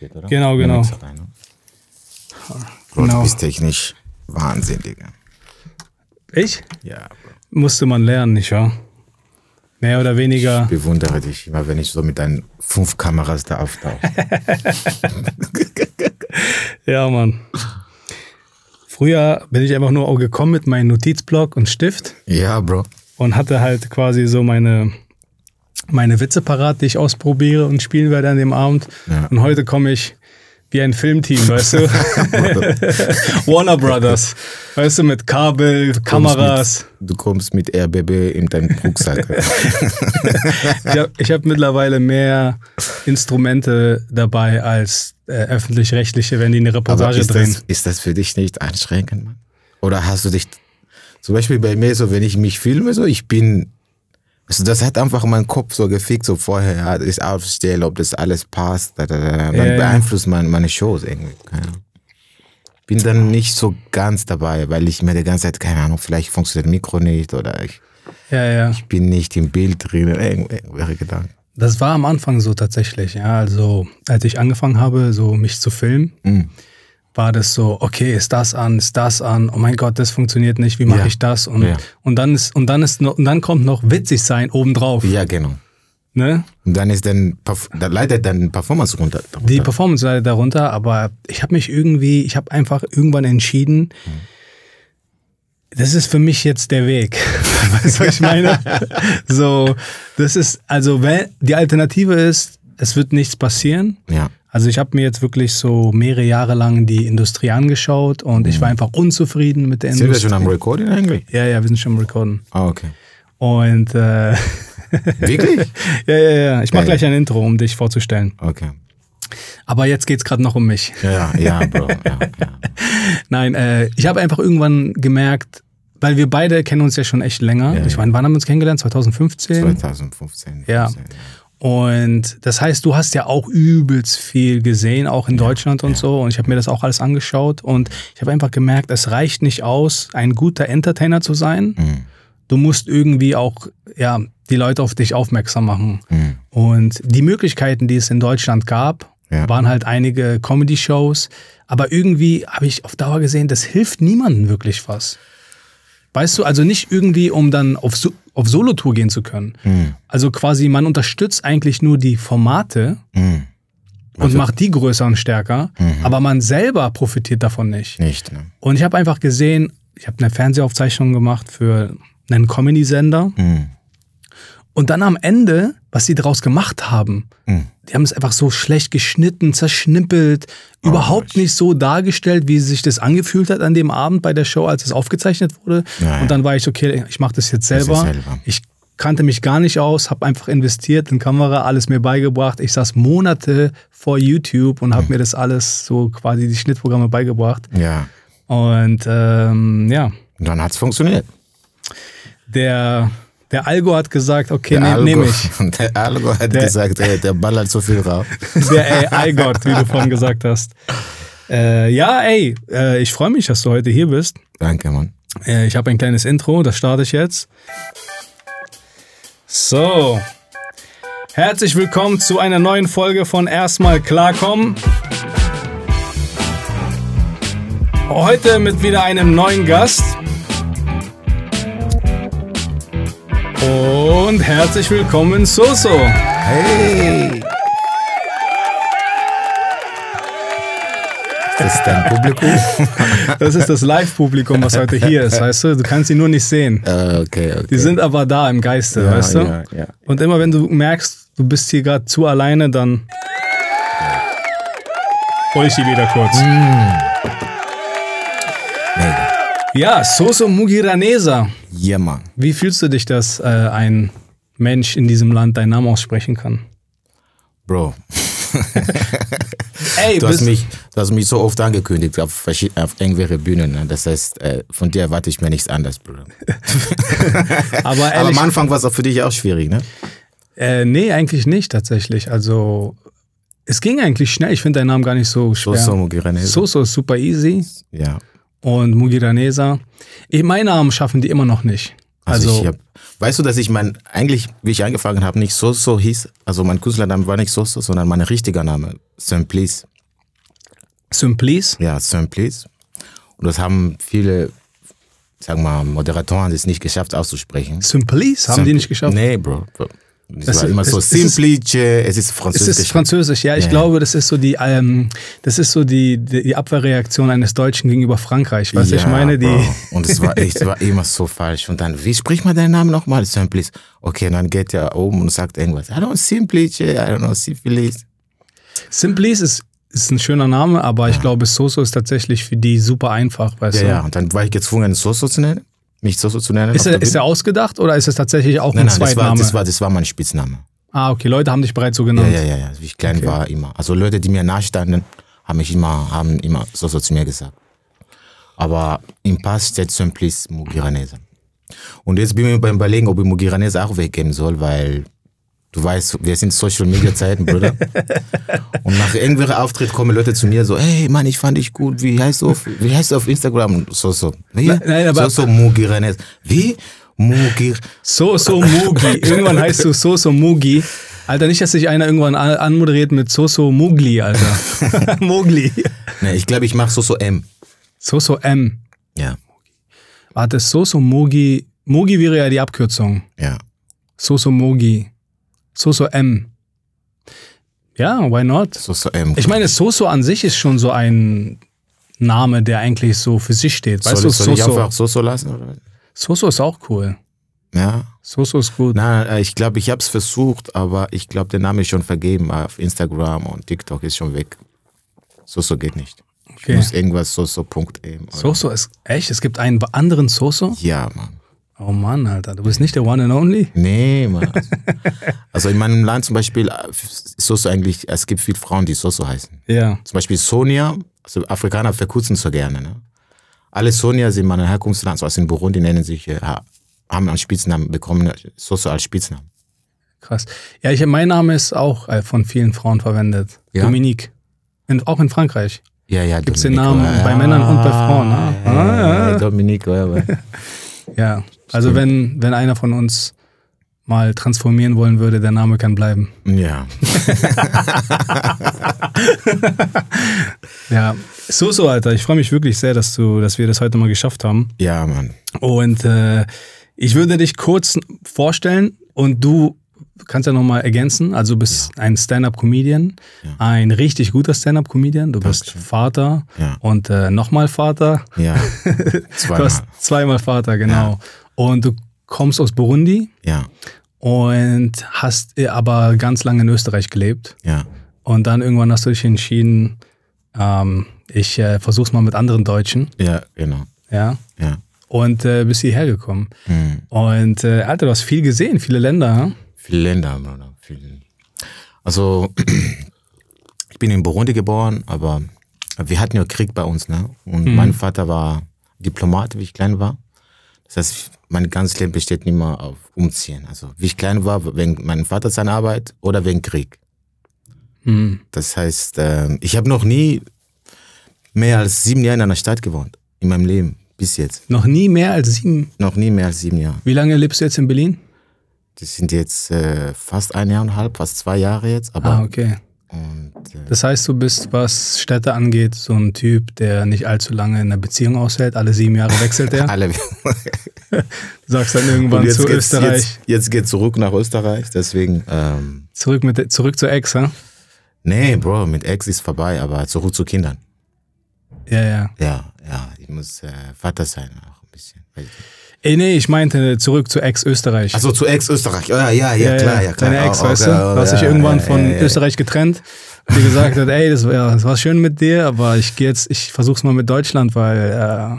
Geht, oder? Genau, genau. Rein, ne? Bro, Genau. du bist technisch Wahnsinn, Digga. Ich? Ja, Bro. Musste man lernen, nicht wahr? Mehr oder weniger. Ich bewundere dich immer, wenn ich so mit deinen fünf Kameras da auftauche. Ja, Mann. Früher bin ich einfach nur gekommen mit meinem Notizblock und Stift ja, Bro. und hatte halt quasi so meine, meine Witze parat, die ich ausprobiere und spielen werde an dem Abend. Ja. Und heute komme ich wie ein Filmteam, weißt du? Warner Brothers. Weißt du, mit Kabel, Kameras. Du kommst mit RBB in deinen Rucksack. Ich habe hab mittlerweile mehr Instrumente dabei als äh, öffentlich-rechtliche, wenn die eine Reportage ist drehen. das, ist das für dich nicht anstrengend, Mann? Oder hast du dich, zum Beispiel bei mir so, wenn ich mich filme, so, ich bin, also das hat einfach mein Kopf so gefickt, so vorher, ja, das ist aufstelle, ob das alles passt, da, da, da, dann Ja, ja. beeinflusst man meine Shows irgendwie. Keine Ahnung. Bin dann nicht so ganz dabei, weil ich mir die ganze Zeit, keine Ahnung, vielleicht funktioniert das Mikro nicht oder ich Ja, ja. bin nicht im Bild drin, irgendw- irgendwelche Gedanken. Das war am Anfang so tatsächlich, ja. Also, als ich angefangen habe, so mich zu filmen, Mhm. War das so, okay, ist das an, ist das an, oh mein Gott, das funktioniert nicht, wie mache Ja. ich das? Und, Ja. und dann ist, und dann ist und dann kommt noch witzig sein obendrauf. Ja, genau. Ne? Und dann ist dann, da leidet dann Performance runter. darunter. Die Performance leidet darunter, aber ich habe mich irgendwie, ich habe einfach irgendwann entschieden, das ist für mich jetzt der Weg. weißt du, was ich meine? so, das ist, also, wenn, die Alternative ist, es wird nichts passieren. ja. Also ich habe mir jetzt wirklich so mehrere Jahre lang die Industrie angeschaut und ich war einfach unzufrieden mit der Sind wir Industrie. schon am Recording eigentlich? ja, ja, wir sind schon am Recorden. Ah, okay. Und äh, Wirklich? ja, ja, ja. Ich mache gleich ein Intro, um dich vorzustellen. Okay. Aber jetzt geht's gerade noch um mich. Ja, ja, Bro. Ja, ja. Nein, äh, ich habe einfach irgendwann gemerkt, weil wir beide kennen uns ja schon echt länger. Ja, ich meine, wann haben wir uns kennengelernt? 2015? 2015. Ja. 15, Und das heißt, du hast ja auch übelst viel gesehen, auch in Deutschland und so. Und ich habe mir das auch alles angeschaut. Und ich habe einfach gemerkt, es reicht nicht aus, ein guter Entertainer zu sein. Mhm. Du musst irgendwie auch ja, die Leute auf dich aufmerksam machen. Mhm. Und die Möglichkeiten, die es in Deutschland gab, Ja. waren halt einige Comedy-Shows. Aber irgendwie habe ich auf Dauer gesehen, das hilft niemandem wirklich was. Weißt du, also nicht irgendwie, um dann auf, so auf Solotour gehen zu können. Mhm. Also quasi, man unterstützt eigentlich nur die Formate Mhm. und macht die größer und stärker, aber man selber profitiert davon nicht. Nicht, ne? Und ich habe einfach gesehen, ich habe eine Fernsehaufzeichnung gemacht für einen Comedy-Sender Mhm. Und dann am Ende, was sie daraus gemacht haben, Mhm. die haben es einfach so schlecht geschnitten, zerschnippelt, überhaupt nicht so dargestellt, wie sich das angefühlt hat an dem Abend bei der Show, als es aufgezeichnet wurde. Ja. Und dann war ich, okay, ich mache das jetzt Das selber. selber. Ich kannte mich gar nicht aus, habe einfach investiert in Kamera, alles mir beigebracht. Ich saß Monate vor YouTube und habe Mhm. mir das alles so quasi die Schnittprogramme beigebracht. Ja. Und ähm, ja, Und dann hat's funktioniert. der, der Algo hat gesagt, okay, ne, nehme ich. Der Algo hat Der- gesagt, der, der ballert so viel raus. Der AI-Gott, wie du vorhin gesagt hast. Äh, ja, ey, äh, ich freue mich, dass du heute hier bist. Danke, Mann. Äh, ich habe ein kleines Intro, das starte ich jetzt. So. Herzlich willkommen zu einer neuen Folge von Erstmal klarkommen. Heute mit wieder einem neuen Gast. Und herzlich willkommen, Soso. Hey! Das ist dein Publikum? Das ist das Live-Publikum, was heute hier ist, weißt du? Du kannst sie nur nicht sehen. Äh, okay, okay. Die sind aber da im Geiste, ja, weißt du? Ja, ja. Und immer wenn du merkst, du bist hier gerade zu alleine, dann hol ich die wieder kurz. Mega. Ja, Soso Mugiranesa. Ja, Mann. Wie fühlst du dich, dass äh, ein Mensch in diesem Land deinen Namen aussprechen kann? Bro, Ey, du hast, mich, du hast mich so oft angekündigt auf, auf irgendwelche Bühnen. Ne? Das heißt, äh, von dir erwarte ich mir nichts anderes, Bruder. aber Aber ehrlich, am Anfang war es auch für dich auch schwierig, ne? äh, nee, eigentlich nicht tatsächlich. Also es ging eigentlich schnell. Ich finde deinen Namen gar nicht so schwer. so, Mugiranese. Soso ist super easy Ja. Und Mugiranesa. Ich, meinen Namen schaffen die immer noch nicht. Also, Also- hab, weißt du, dass ich mein, eigentlich, wie ich angefangen habe, nicht so so hieß, also mein Künstlername war nicht so so, sondern mein richtiger Name, Simplice. Simplice? Ja, Simplice. Und das haben viele, sagen wir mal, Moderatoren es nicht geschafft auszusprechen. Simplice? Haben die nicht geschafft? Nee, Bro. Es Das war ist- immer so es- es ist- Simplice, es ist Es französisch. ist Französisch, ja. Ich Ja, glaube, das ist so die, ähm, das ist so die, die, Abwehrreaktion eines Deutschen gegenüber Frankreich. Weißt du, ich meine, die. Bro. Und es war echt, es war immer so falsch. Und dann, wie spricht man deinen Namen nochmal? Simplice. Okay, und dann geht er oben und sagt irgendwas. I don't know, Simplice, I don't know, Syphilis. Simplice ist, ist ein schöner Name, aber ich glaube, Soso ist tatsächlich für die super einfach, weißt Ja, du? ja. Und dann war ich gezwungen, Soso zu nennen. Mich Soso zu nennen. Ist er, ist er ausgedacht oder ist es tatsächlich auch Nein, ein nein, das war, Zweitname? das, war, das war mein Spitzname. ah, okay, Leute haben dich bereits so Ja, genannt. ja, ja, ja. Wie ich klein war, immer. Also Leute, die mir nahestanden, haben mich immer, haben immer Soso zu mir gesagt. Aber im Pass steht Simplice Mugiranese. Und jetzt bin ich mir beim Überlegen, ob ich Mugiranese auch weggeben soll, weil du weißt, wir sind Social Media Zeiten, Bruder. Und nach irgendwelchen Auftritt kommen Leute zu mir so, hey Mann, ich fand dich gut, wie heißt du auf, wie heißt du auf Instagram? So, so. Wie? Nein, nein, aber- so, so Mugiranese. Wie? Mugir. Soso Mugi. irgendwann heißt du Soso Mugi. Alter, nicht, dass sich einer irgendwann an- anmoderiert mit Soso Mugli, Alter. Mugli. Nee, ich glaube, ich mache so, so M. Soso M. Ja, Warte, Soso Mugi. Mugi wäre ja die Abkürzung. ja. Soso Mugi. Soso M. Ja, why not? So, so M. Ich meine, Soso an sich ist schon so ein Name, der eigentlich so für sich steht. Weißt soll, du, soll ich Soso. einfach so so lassen? Oder? Soso ist auch cool. Ja. Soso ist gut. Nein, äh, ich glaube, ich habe es versucht, aber ich glaube, der Name ist schon vergeben. Auf Instagram und TikTok ist schon weg. So so geht nicht. Ich Okay. muss irgendwas so so Punkt M. oder- Soso ist echt? Es gibt einen anderen Soso? Ja, Mann. Oh Mann, Alter, du bist nicht der One and Only? Nee, Mann. also in meinem Land zum Beispiel äh, ist so so eigentlich, es gibt viele Frauen, die so so heißen. Ja. Zum Beispiel Sonia, also Afrikaner verkürzen so gerne. Ne? Alle Sonias in meinem Herkunftsland, also in Burundi, nennen sich, äh, ha- haben einen Spitznamen bekommen, so so als Spitznamen. Krass. Ja, ich, mein Name ist auch äh, von vielen Frauen verwendet. Ja? Dominique. In, auch in Frankreich. Ja, ja, Gibt's den Dominique, Namen ja. bei Männern und bei Frauen, ne? Ja, Ah, ja. ja, Dominique, ja, ja. Also wenn, wenn einer von uns mal transformieren wollen würde, der Name kann bleiben. ja. Ja. So, so, Alter. Ich freue mich wirklich sehr, dass du, dass wir das heute mal geschafft haben. Ja, Mann. Und äh, ich würde dich kurz vorstellen und du kannst ja nochmal ergänzen. Also du bist ein Stand-up-Comedian, ein richtig guter Stand-up-Comedian. Du bist Dankeschön. Vater Ja. und äh, nochmal Vater. Ja. Du Zweimal. hast zweimal Vater, genau. Und du kommst aus Burundi Ja, und hast äh, aber ganz lange in Österreich gelebt. ja. Und dann irgendwann hast du dich entschieden, ähm, ich äh, versuch's mal mit anderen Deutschen. Ja, genau. Ja. Ja. Und äh, bist hierher gekommen. Hm. Und äh, Alter, du hast viel gesehen, viele Länder. hm? Viele Länder, Bruder. Viele. Also, ich bin in Burundi geboren, aber wir hatten ja Krieg bei uns, ne? Und mein Vater war Diplomat, wie ich klein war. Das heißt, mein ganzes Leben besteht nicht mehr auf Umziehen. Also, wie ich klein war, wegen meinem Vater seiner Arbeit oder wegen Krieg. Hm. Das heißt, ähm, ich habe noch nie mehr als sieben Jahre in einer Stadt gewohnt. In meinem Leben. Bis jetzt. Noch nie mehr als sieben. Noch nie mehr als sieben Jahre. Wie lange lebst du jetzt in Berlin? Das sind jetzt äh, fast ein Jahr und ein halb, fast zwei Jahre jetzt. Aber Ah, okay. und, äh, Das heißt, du bist, was Städte angeht, so ein Typ, der nicht allzu lange in einer Beziehung aushält. Alle sieben Jahre wechselt er. alle. Du sagst dann irgendwann zu geht's, Österreich. Jetzt, jetzt geht zurück nach Österreich. Deswegen, ähm, Zurück, mit, zurück zur Ex, ha? nee, Bro, mit Ex ist vorbei, aber zurück zu Kindern. Ja, ja. Ja, ja, ich muss äh, Vater sein auch ein bisschen. Ey, nee, ich meinte zurück zu Ex Österreich. Also zu Ex Österreich. Ja, ja, ja, klar, ja, klar. Deine Ex, Oh, weißt okay, du? Du hast dich ja, irgendwann ja, von ja, ja. Österreich getrennt, die gesagt hat, ey, das war, das war schön mit dir, aber ich gehe jetzt, ich versuch's mal mit Deutschland, weil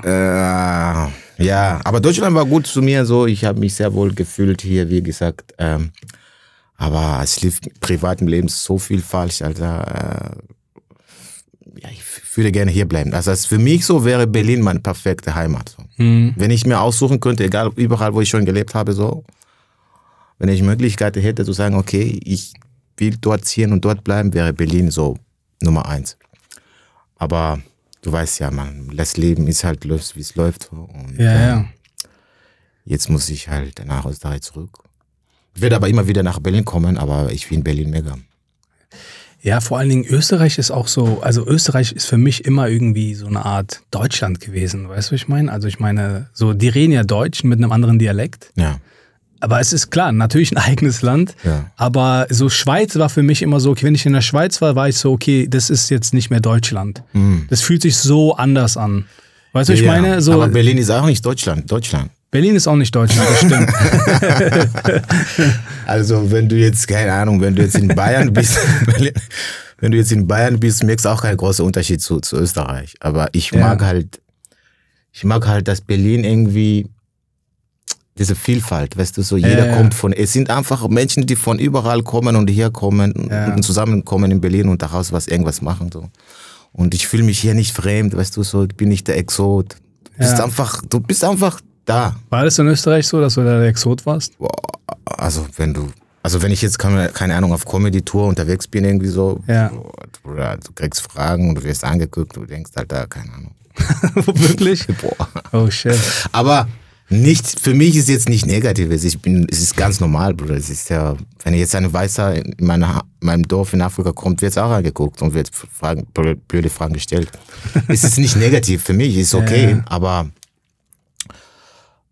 äh, Äh, ja, aber Deutschland war gut zu mir so. Ich habe mich sehr wohl gefühlt hier, wie gesagt. Ähm, aber es lief im privaten Leben so viel falsch, Alter. Äh, ja, ich würde gerne hier bleiben. Also es für mich so wäre Berlin meine perfekte Heimat. So. hm, Wenn ich mir aussuchen könnte, egal überall, wo ich schon gelebt habe, so, wenn ich Möglichkeiten hätte zu sagen, okay, ich will dort ziehen und dort bleiben, wäre Berlin so Nummer eins. Aber du weißt ja, man, das Leben ist halt läuft, wie es läuft. Und, ja, äh, ja. Jetzt muss ich halt nach Österreich zurück. Ich werde aber immer wieder nach Berlin kommen, aber ich finde Berlin mega. Ja, vor allen Dingen Österreich ist auch so, also Österreich ist für mich immer irgendwie so eine Art Deutschland gewesen, weißt du, was ich meine? Also ich meine, so, die reden ja Deutsch mit einem anderen Dialekt. Ja. Aber es ist klar, natürlich ein eigenes Land. Ja. Aber so Schweiz war für mich immer so, okay, wenn ich in der Schweiz war, war ich so, okay, das ist jetzt nicht mehr Deutschland. Das fühlt sich so anders an. Weißt du, was ich Mhm. Ja, meine? So, aber Berlin ist auch nicht Deutschland. Deutschland. Berlin ist auch nicht Deutschland, das stimmt. Also wenn du jetzt, keine Ahnung, wenn du jetzt in Bayern bist, wenn du jetzt in Bayern bist, merkst du auch keinen großen Unterschied zu, zu Österreich. Aber ich Ja. mag halt, ich mag halt, dass Berlin irgendwie diese Vielfalt, weißt du, so jeder ja. kommt von, es sind einfach Menschen, die von überall kommen und hier kommen und zusammenkommen in Berlin und daraus was irgendwas machen, so. Und ich fühle mich hier nicht fremd, weißt du, so, ich bin nicht der Exot. Du bist einfach, du bist einfach da. War das in Österreich so, dass du da der Exot warst? Boah, also wenn du, also wenn ich jetzt keine, Ahnung auf Comedy-Tour unterwegs bin, irgendwie so, Ja. Bruder, du kriegst Fragen und du wirst angeguckt, du denkst, Alter, keine Ahnung. Wirklich? Boah. Oh shit. Aber nicht, für mich ist jetzt nicht negatives. Ich bin, es ist ganz normal, Bruder. Es ist ja, wenn jetzt ein Weißer in meiner, meinem Dorf in Afrika kommt, wird es auch angeguckt und wird Fragen, blöde Fragen gestellt. es ist nicht negativ für mich, ist okay, Ja. aber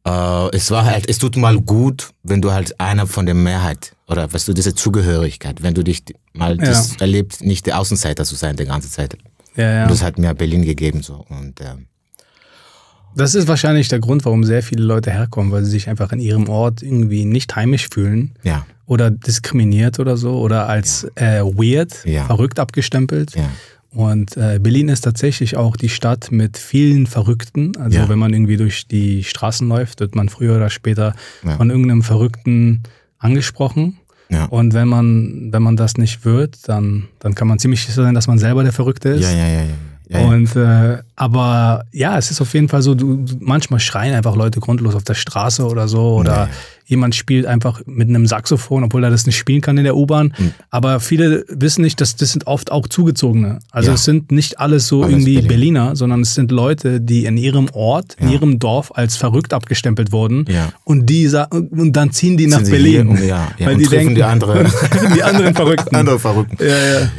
äh, es war halt, es tut mal gut, wenn du halt einer von der Mehrheit oder weißt du, diese Zugehörigkeit, wenn du dich mal Ja. das erlebst, nicht der Außenseiter zu sein die ganze Zeit. Ja, ja. Und das hat mir Berlin gegeben so und ähm, Das ist wahrscheinlich der Grund, warum sehr viele Leute herkommen, weil sie sich einfach in ihrem Ort irgendwie nicht heimisch fühlen ja, oder diskriminiert oder so oder als äh, weird, Ja. verrückt abgestempelt. ja, Und äh, Berlin ist tatsächlich auch die Stadt mit vielen Verrückten. Also Ja. wenn man irgendwie durch die Straßen läuft, wird man früher oder später Ja. von irgendeinem Verrückten angesprochen. ja. Und wenn man, wenn man das nicht wird, dann, dann kann man ziemlich sicher sein, dass man selber der Verrückte ist. Ja, ja, ja, ja. Ja. Und äh, aber ja, es ist auf jeden Fall so, du, manchmal schreien einfach Leute grundlos auf der Straße oder so oder ja. jemand spielt einfach mit einem Saxophon, obwohl er das nicht spielen kann in der U-Bahn. Mhm. Aber viele wissen nicht, dass das sind oft auch zugezogene. Also Ja. es sind nicht alles so Alles irgendwie Berliner. Berliner, sondern es sind Leute, die in ihrem Ort, in Ja. ihrem Dorf als verrückt abgestempelt wurden. Ja. Und die und dann ziehen die nach Sind sie Berlin. hier und- ja, ja, weil und die treffen denken, die andere- die anderen Verrückten. Andere Verrückten. Ja, ja.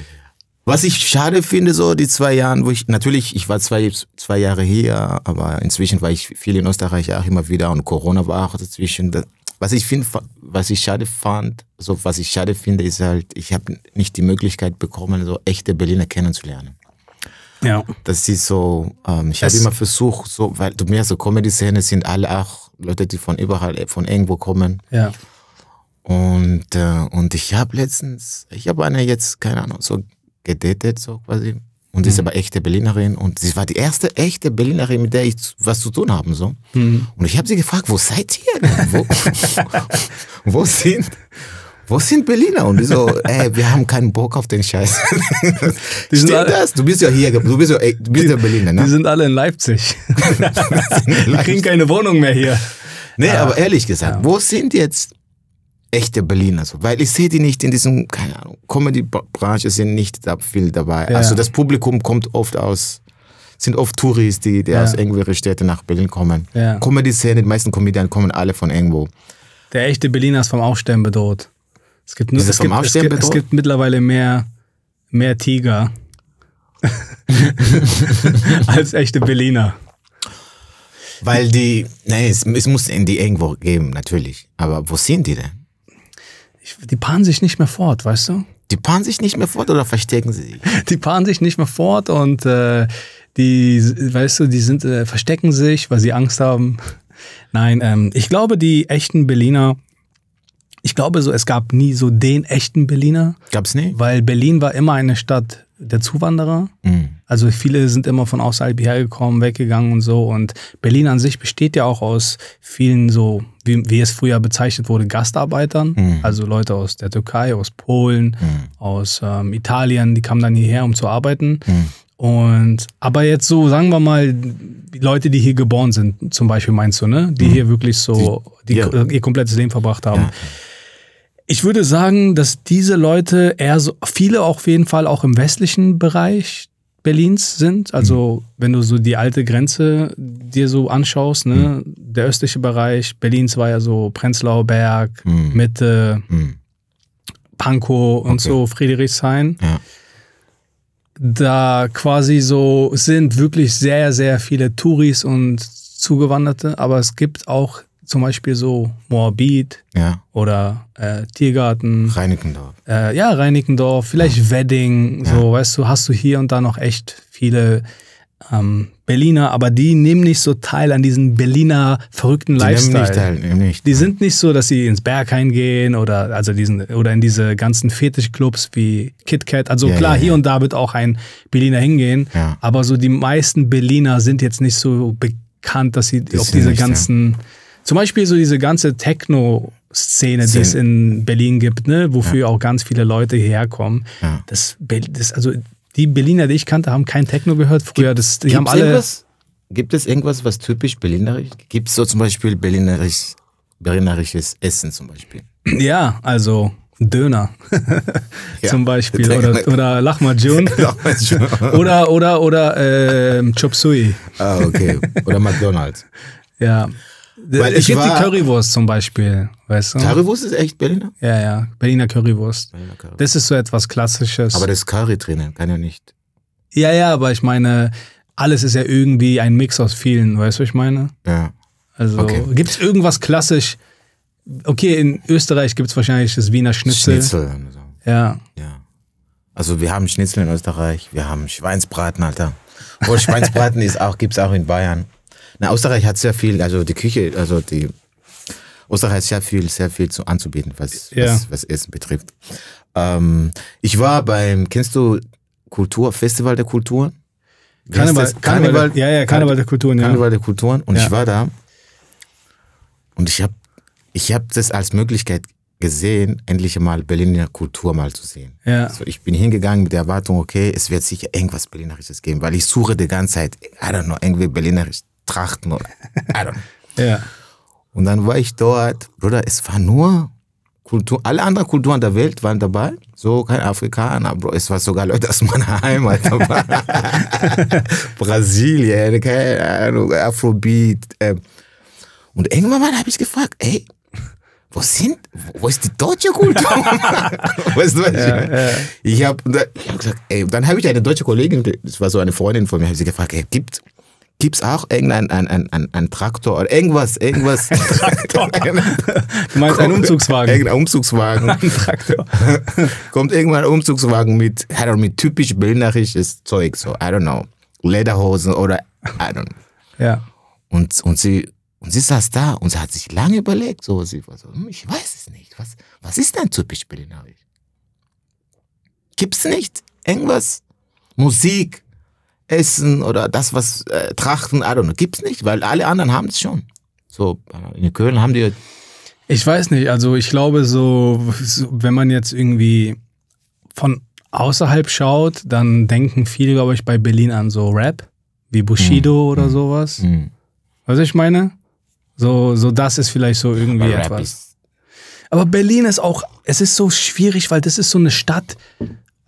Was ich schade finde, so die zwei Jahren, wo ich, natürlich, ich war zwei, zwei Jahre hier, aber inzwischen war ich viel in Österreich auch immer wieder und Corona war auch dazwischen. Was ich finde, was ich schade fand, so was ich schade finde, ist halt, ich habe nicht die Möglichkeit bekommen, so echte Berliner kennenzulernen. ja. Das ist so, ähm, ich habe immer versucht, so, weil du merkst, so Comedy-Szene sind alle auch Leute, die von überall, von irgendwo kommen. ja. Und, äh, und ich habe letztens, ich habe eine jetzt, keine Ahnung, so gedatet, so quasi. Und sie ist aber echte Berlinerin und sie war die erste echte Berlinerin, mit der ich was zu tun haben so. Und ich habe sie gefragt, wo seid ihr denn? Wo, wo sind wo sind Berliner? Und die so, ey, wir haben keinen Bock auf den Scheiß. Die Stimmt alle- das? Du bist ja hier, du bist ja, du bist ja Berliner, Die ne? sind alle in Leipzig. Die kriegen keine Wohnung mehr hier. Nee, Ah, aber ehrlich gesagt, ja. wo sind jetzt echte Berliner so? Weil ich sehe die nicht in diesem, keine Ahnung, Comedy-Branche sind nicht da viel dabei. Ja. Also das Publikum kommt oft aus, sind oft Touris, die, die Ja. aus irgendwelchen Städten nach Berlin kommen. Ja. Comedy-Szene, die meisten Comedian kommen alle von irgendwo. Der echte Berliner ist vom Aufstellen bedroht. Es gibt, nur, es, gibt, es, gibt, es gibt mittlerweile mehr, mehr Tiger als echte Berliner. Weil die, nee, es, es muss in die irgendwo geben, natürlich. Aber wo sind die denn? Die paaren sich nicht mehr fort, weißt du? Die paaren sich nicht mehr fort oder verstecken sie sich? Die paaren sich nicht mehr fort und äh, die, weißt du, die sind, äh, verstecken sich, weil sie Angst haben. Nein, ähm, ich glaube, die echten Berliner, ich glaube so, es gab nie so den echten Berliner, Gab's nie? weil Berlin war immer eine Stadt der Zuwanderer. Mhm. Also viele sind immer von außerhalb hierher gekommen, weggegangen und so. Und Berlin an sich besteht ja auch aus vielen so, wie, wie es früher bezeichnet wurde, Gastarbeitern. Mhm. Also Leute aus der Türkei, aus Polen, aus ähm, Italien, die kamen dann hierher, um zu arbeiten. Mhm. Und aber jetzt so, sagen wir mal, die Leute, die hier geboren sind, zum Beispiel meinst du, ne? Die hier wirklich so die, Mhm. ja. ihr komplettes Leben verbracht haben. Ja. Ich würde sagen, dass diese Leute eher so, viele auf jeden Fall auch im westlichen Bereich Berlins sind. Also wenn du so die alte Grenze dir so anschaust, ne, der östliche Bereich Berlins war ja so Prenzlauer Berg, Mhm. Mitte, Mhm. Pankow und Okay. so, Friedrichshain. Ja. Da quasi so sind wirklich sehr, sehr viele Touris und Zugewanderte, aber es gibt auch zum Beispiel so Moabit Ja. oder äh, Tiergarten, Reinickendorf. äh, ja, Reinickendorf, vielleicht Wedding, so, weißt du, hast du hier und da noch echt viele ähm, Berliner, aber die nehmen nicht so teil an diesen Berliner verrückten Die nehmen Lifestyle. nicht teil, nehmen nicht. Die sind nicht so, dass sie ins Berghain gehen oder also diesen oder in diese ganzen Fetischclubs wie KitKat. Also Ja, klar, ja, ja. hier und da wird auch ein Berliner hingehen, Ja. aber so die meisten Berliner sind jetzt nicht so bekannt, dass sie auf sind diese ja. ganzen, zum Beispiel so diese ganze Techno-Szene, die es Szene. in Berlin gibt, ne, wofür auch ganz viele Leute hierher kommen. Ja. Das, das, also die Berliner, die ich kannte, haben kein Techno gehört früher. Das, die haben alle. irgendwas? Gibt es irgendwas, was typisch berlinerisch? Gibt es so zum Beispiel berlinerisch, berlinerisches Essen zum Beispiel? Ja, also Döner Ja. zum Beispiel oder, oder Lahmacun oder oder oder ähm, Chop Suey. ah, okay. Oder McDonalds. Ja. Weil es ich gibt die war- Currywurst zum Beispiel, weißt du? Currywurst ist echt Berliner? ja, ja, Berliner Currywurst. Berliner Currywurst. Das ist so etwas Klassisches. Aber das Curry drinnen kann ja nicht. ja, ja, aber ich meine, alles ist ja irgendwie ein Mix aus vielen, weißt du, was ich meine? Ja. Also Okay. gibt es irgendwas klassisch? Okay, in Österreich gibt es wahrscheinlich das Wiener Schnitzel. Schnitzel. Ja. Ja. Also wir haben Schnitzel in Österreich, wir haben Schweinsbraten, Alter. Obwohl Schweinsbraten ist auch, gibt's auch in Bayern. Na, Österreich hat sehr viel, also die Küche, also die Österreich hat sehr viel, sehr viel zu, anzubieten, was, Ja. was, was Essen betrifft. Ähm, ich war beim, kennst du Kultur, Festival der Kulturen? Karneval? Karneval, ja, ja, Karneval der Kulturen, ja. Karneval der Kulturen. Und Ja. ich war da und ich habe ich hab das als Möglichkeit gesehen, endlich mal Berliner Kultur mal zu sehen. Ja. So, ich bin hingegangen mit der Erwartung, okay, es wird sicher irgendwas Berlinerisches geben, weil ich suche die ganze Zeit, I don't know, irgendwie Berlinerisch Trachten oder I don't know. Ja. Und dann war ich dort, Bruder, es war nur Kultur, alle anderen Kulturen der Welt waren dabei, so kein Afrikaner, Bro, es war sogar Leute aus meiner Heimat dabei. Brasilien, keine Ahnung, Afrobeat. Ähm. Und irgendwann mal habe ich gefragt, ey, wo sind, wo ist die deutsche Kultur? weißt du, was ich meine? Ich habe hab gesagt, ey, dann habe ich eine deutsche Kollegin, das war so eine Freundin von mir, habe sie gefragt, ey, gibt gibt's auch irgendein ein, ein, ein, ein Traktor oder irgendwas, irgendwas? Traktor. Du meinst einen Umzugswagen? Irgendein Umzugswagen. Ein Traktor. Kommt irgendwann ein Umzugswagen mit, I don't know, mit typisch berlinerisches Zeug, so, I don't know, Lederhosen oder, I don't know. Ja. Und, und sie, und sie saß da und sie hat sich lange überlegt, so, sie war so, hm, ich weiß es nicht, was, was ist denn typisch berlinerisch? Gibt's nicht irgendwas? Musik, Essen oder das, was äh, Trachten, I don't know, gibt's nicht, weil alle anderen haben es schon. So, in Köln haben die, Ich weiß nicht, also ich glaube so, so, wenn man jetzt irgendwie von außerhalb schaut, dann denken viele, glaube ich, bei Berlin an so Rap, wie Bushido oder sowas. hm, Weißt du, was ich meine? So, so das ist vielleicht so irgendwie etwas. Aber Berlin ist auch, es ist so schwierig, weil das ist so eine Stadt,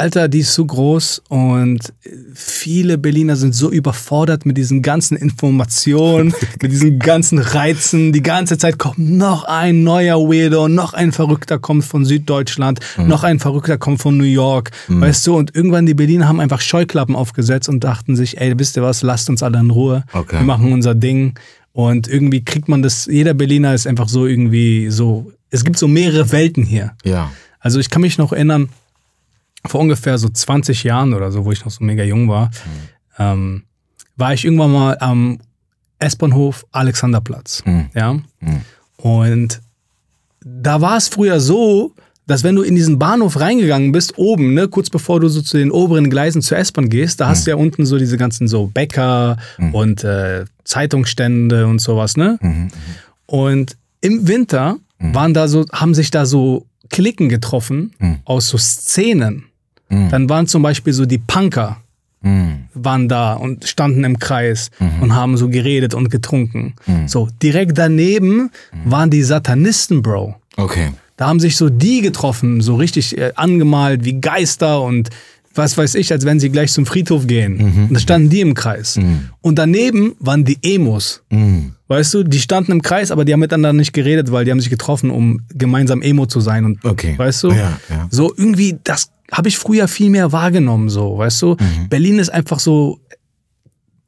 Alter, die ist so groß und viele Berliner sind so überfordert mit diesen ganzen Informationen, mit diesen ganzen Reizen. Die ganze Zeit kommt noch ein neuer Weirdo, noch ein Verrückter kommt von Süddeutschland, Mhm. noch ein Verrückter kommt von New York, weißt du? Und irgendwann die Berliner haben einfach Scheuklappen aufgesetzt und dachten sich, ey, wisst ihr was, lasst uns alle in Ruhe. Okay. Wir machen unser Ding. Und irgendwie kriegt man das, jeder Berliner ist einfach so irgendwie so, es gibt so mehrere Welten hier. ja, Also ich kann mich noch erinnern, vor ungefähr so 20 Jahren oder so, wo ich noch so mega jung war, ähm, war ich irgendwann mal am S-Bahnhof Alexanderplatz. Mhm. Ja. Und da war es früher so, dass wenn du in diesen Bahnhof reingegangen bist, oben, ne, kurz bevor du so zu den oberen Gleisen zur S-Bahn gehst, da hast du ja unten so diese ganzen so Bäcker und äh, Zeitungsstände und sowas, ne? Und im Winter waren da so, haben sich da so Klicken getroffen aus so Szenen. Dann waren zum Beispiel so die Punker hm, waren da und standen im Kreis und haben so geredet und getrunken. So, direkt daneben waren die Satanisten, Bro. okay. Da haben sich so die getroffen, so richtig äh, angemalt wie Geister und was weiß ich, als wenn sie gleich zum Friedhof gehen. Mhm. Und da standen die im Kreis. Und daneben waren die Emos. Mhm. Weißt du, die standen im Kreis, aber die haben miteinander nicht geredet, weil die haben sich getroffen, um gemeinsam Emo zu sein. Und, Okay. Weißt du? Ja, ja. So irgendwie, das habe ich früher viel mehr wahrgenommen, so, weißt du? Mhm. Berlin ist einfach so,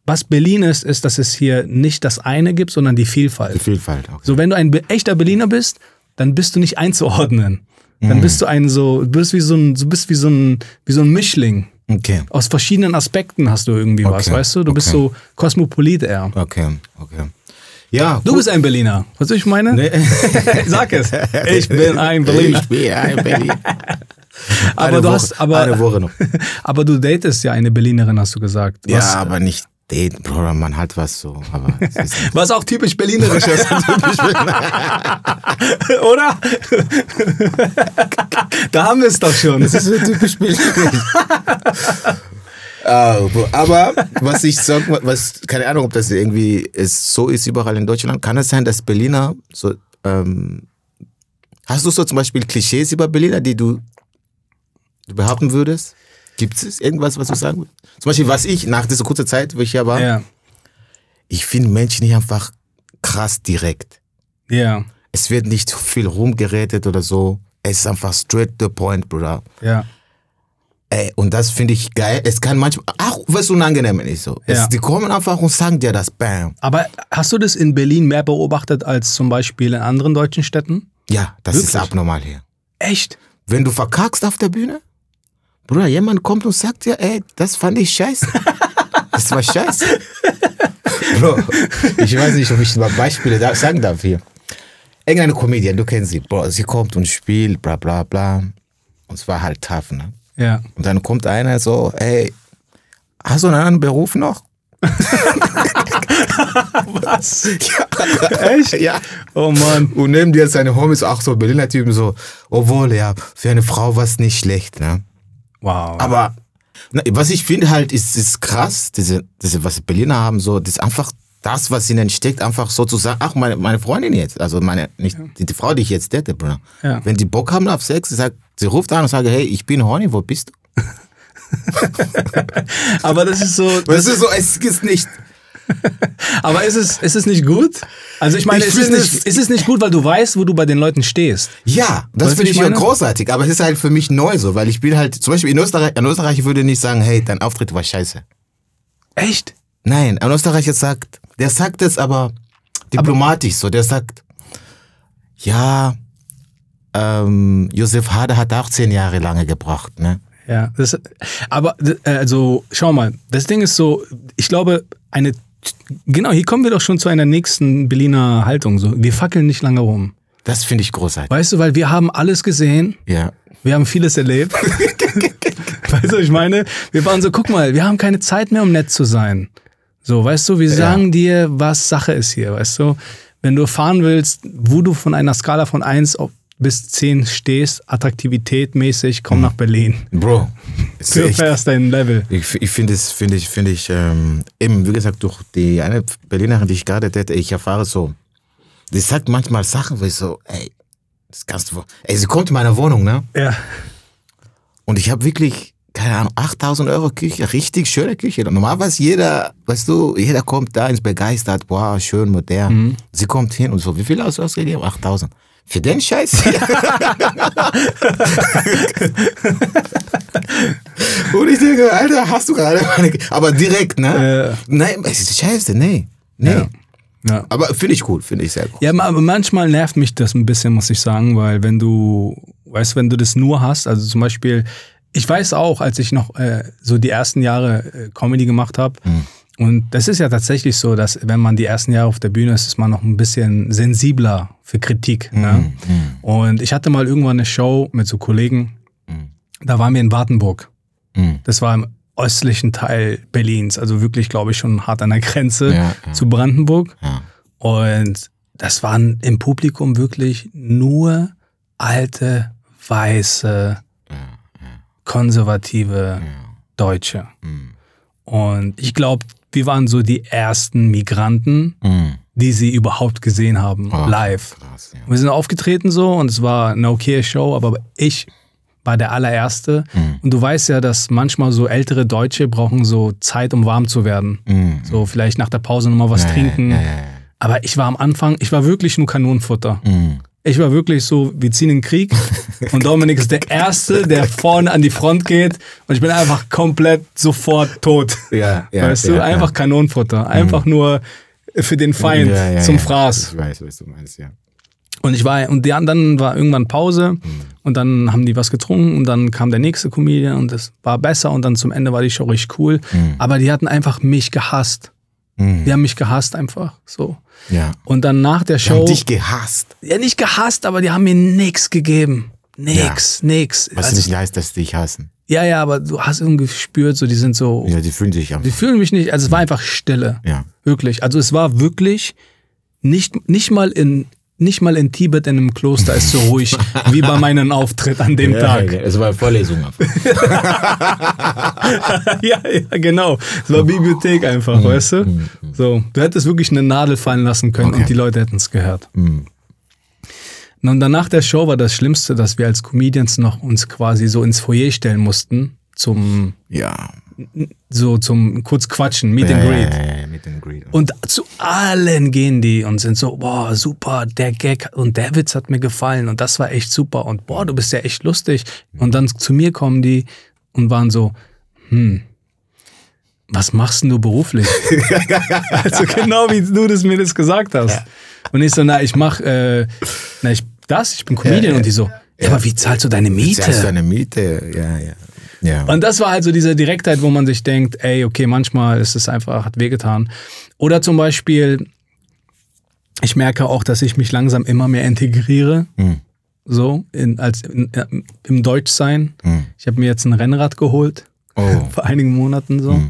was Berlin ist, ist, dass es hier nicht das eine gibt, sondern die Vielfalt. Die Vielfalt. Okay. So, wenn du ein echter Berliner bist, dann bist du nicht einzuordnen. Mhm. Dann bist du ein so, du bist wie so ein, du bist wie so ein, wie so ein Mischling. Okay. Aus verschiedenen Aspekten hast du irgendwie was, Okay, weißt du? Du bist okay. so Kosmopolit eher. Okay. Okay. Ja. Du bist ein Berliner. Was ich meine? Nee. Sag es. Ich bin ein Berliner. Ich bin ein Berliner. Aber Eine du Woche, hast, aber, eine Woche noch. aber du datest ja eine Berlinerin, hast du gesagt. Was, ja, aber nicht daten, Bruder, man hat was so. Aber was auch typisch berlinerisch ist. Oder? da haben wir es doch schon. Das ist so typisch Berlin. Ah, aber was ich sagen, was, keine Ahnung, ob das irgendwie ist, so ist überall in Deutschland. Kann es sein, dass Berliner so, ähm, hast du so zum Beispiel Klischees über Berliner, die du behaupten würdest? Gibt es irgendwas, was du sagen würdest? Zum Beispiel, was ich nach dieser kurzen Zeit, wo ich hier war, Ja, ich finde Menschen nicht einfach krass direkt. ja, Es wird nicht viel rumgeredet oder so. Es ist einfach straight to the point, Bruder. ja. Ey, und das finde ich geil. Es kann manchmal, auch wenn es unangenehm ist, so. Ja. Es, die kommen einfach und sagen dir das, bam. Aber hast du das in Berlin mehr beobachtet als zum Beispiel in anderen deutschen Städten? Ja, das ist Wirklich? abnormal hier. Echt? Wenn du verkackst auf der Bühne, Bruder, jemand kommt und sagt dir, ey, das fand ich scheiße. Das war scheiße. Bro, ich weiß nicht, ob ich mal Beispiele da sagen darf hier. Irgendeine Comedian, du kennst sie, Bro, sie kommt und spielt, bla bla bla. Und es war halt tough, ne? Ja. Und dann kommt einer so, ey, hast du einen anderen Beruf noch? Was? Ja. Echt? Ja. Oh Mann. Und neben dir seine Homies auch so Berliner Typen so, obwohl, ja, für eine Frau war es nicht schlecht, ne? Wow. Aber na, was ich finde halt, ist, ist krass, diese, diese, was Berliner haben, so, das ist einfach das, was ihnen steckt, einfach so zu sagen, ach, meine, meine Freundin jetzt, also meine, nicht, die, die Frau, die ich jetzt date, Bruder. Ja. Wenn die Bock haben auf Sex, sie sagt, sie ruft an und sagt, hey, ich bin horny, wo bist du? aber das ist so. Das ist so, es ist nicht, Aber ist es, ist es nicht gut? Also ich meine, Ich ist, es nicht, ist es nicht gut, weil du weißt, wo du bei den Leuten stehst? Ja, das Weißt finde ich ja großartig, aber es ist halt für mich neu so, weil ich bin halt, zum Beispiel in Österreich, ein Österreicher würde nicht sagen, hey, dein Auftritt war scheiße. Echt? Nein, ein Österreicher sagt, der sagt es aber diplomatisch so, der sagt, ja, ähm, Josef Hader hat auch zehn Jahre lange gebraucht, ne? Ja. Das, aber äh, also schau mal, das Ding ist so, ich glaube, eine genau, hier kommen wir doch schon zu einer nächsten Berliner Haltung. So, wir fackeln nicht lange rum. Das finde ich großartig. Weißt du, weil wir haben alles gesehen, Ja. wir haben vieles erlebt. weißt du, was ich meine? Wir waren so, guck mal, wir haben keine Zeit mehr, um nett zu sein. So, weißt du, wir sagen dir, was Sache ist hier, weißt du? Wenn du erfahren willst, wo du von einer Skala von 1 auf bis 10 stehst, Attraktivität mäßig, komm nach Berlin. Bro, Du echt, erfährst dein Level. ich, ich finde es, finde ich, finde ich, ähm, eben, wie gesagt, durch die eine Berlinerin, die ich gerade date, ich erfahre so, die sagt manchmal Sachen, wo ich so, ey, das kannst du, ey, sie kommt in meine Wohnung, ne? Ja. Und ich habe wirklich, keine Ahnung, 8000 Euro Küche, richtig schöne Küche. Normalerweise jeder, weißt du, jeder kommt da ins begeistert, wow, schön, modern. Sie kommt hin und so, wie viel hast du ausgegeben? 8000. Für den Scheiß? und ich denke, Alter, hast du gerade meine, aber direkt, ne? Ja. Nein, es ist scheiße, nee. Nee. Ja. Ja. Aber finde ich cool, finde ich sehr cool. Ja, aber manchmal nervt mich das ein bisschen, muss ich sagen, weil wenn du, weißt, wenn du das nur hast, also zum Beispiel, ich weiß auch, als ich noch äh, so die ersten Jahre äh, Comedy gemacht habe, und das ist ja tatsächlich so, dass wenn man die ersten Jahre auf der Bühne ist, ist man noch ein bisschen sensibler für Kritik. Ne? Und ich hatte mal irgendwann eine Show mit so Kollegen, da waren wir in Wartenburg. Mhm. Das war im östlichen Teil Berlins, also wirklich, glaube ich, schon hart an der Grenze Ja, ja. zu Brandenburg. Ja. Und das waren im Publikum wirklich nur alte, weiße, konservative Deutsche. Mhm. Und ich glaube, wir waren so die ersten Migranten, Mhm. die sie überhaupt gesehen haben, Oh, live. Krass, ja. Wir sind aufgetreten so und es war eine okaye Show, aber ich war der allererste. Und du weißt ja, dass manchmal so ältere Deutsche brauchen so Zeit, um warm zu werden. So vielleicht nach der Pause nochmal was trinken. Ja, ja, ja. Aber ich war am Anfang, ich war wirklich nur Kanonenfutter. Mhm. Ich war wirklich so, wir ziehen in den Krieg und Dominik ist der Erste, der vorne an die Front geht und ich bin einfach komplett sofort tot. Ja, ja, weißt ja, du, ja. einfach Kanonenfutter. Einfach nur für den Feind Ja, ja, zum ja. Fraß. Ich weiß, was du meinst, ja. Und ich war, und anderen war irgendwann Pause und dann haben die was getrunken und dann kam der nächste Comedian und es war besser und dann zum Ende war die Show richtig cool. Aber die hatten einfach mich gehasst. Mhm. Die haben mich gehasst einfach so. Ja. Und dann nach der Die haben Show. dich gehasst. Ja, nicht gehasst, aber die haben mir nix gegeben. Nix, nix. Was Also, nicht heißt, dass die dich hassen. ja, ja, aber du hast irgendwie gespürt, so die sind so, Ja, die fühlen sich die einfach. fühlen mich nicht, also es war einfach Stille. Ja. Wirklich. Also es war wirklich nicht, nicht mal in, nicht mal in Tibet in einem Kloster ist so ruhig wie bei meinem Auftritt an dem Tag. Es war Vorlesung. ja, ja, genau. Es war Bibliothek einfach, Mhm. weißt du? So, du hättest wirklich eine Nadel fallen lassen können Okay. und die Leute hätten es gehört. Mhm. Und danach der Show war das Schlimmste, dass wir als Comedians noch uns quasi so ins Foyer stellen mussten zum Ja. So zum kurz quatschen, Meet ja, and Greet. Ja, ja, ja, Meet and Greet. Und zu allen gehen die und sind so, boah, super, der Gag und der Witz hat mir gefallen und das war echt super und boah, du bist ja echt lustig. Und dann zu mir kommen die und waren so, hm, was machst denn du beruflich? also genau wie du das mir das gesagt hast. Und ich so, na, ich mach, äh, na, ich das, ich bin Comedian und die so, ja, aber wie zahlst du deine Miete? Zahlst du eine Miete? Ja, ja. Ja. Und das war halt so diese Direktheit, wo man sich denkt, ey, okay, manchmal ist es einfach, hat wehgetan. Oder zum Beispiel, ich merke auch, dass ich mich langsam immer mehr integriere, Hm. so, in, als in, äh, im Deutschsein. Hm. Ich habe mir jetzt ein Rennrad geholt, Oh. vor einigen Monaten so,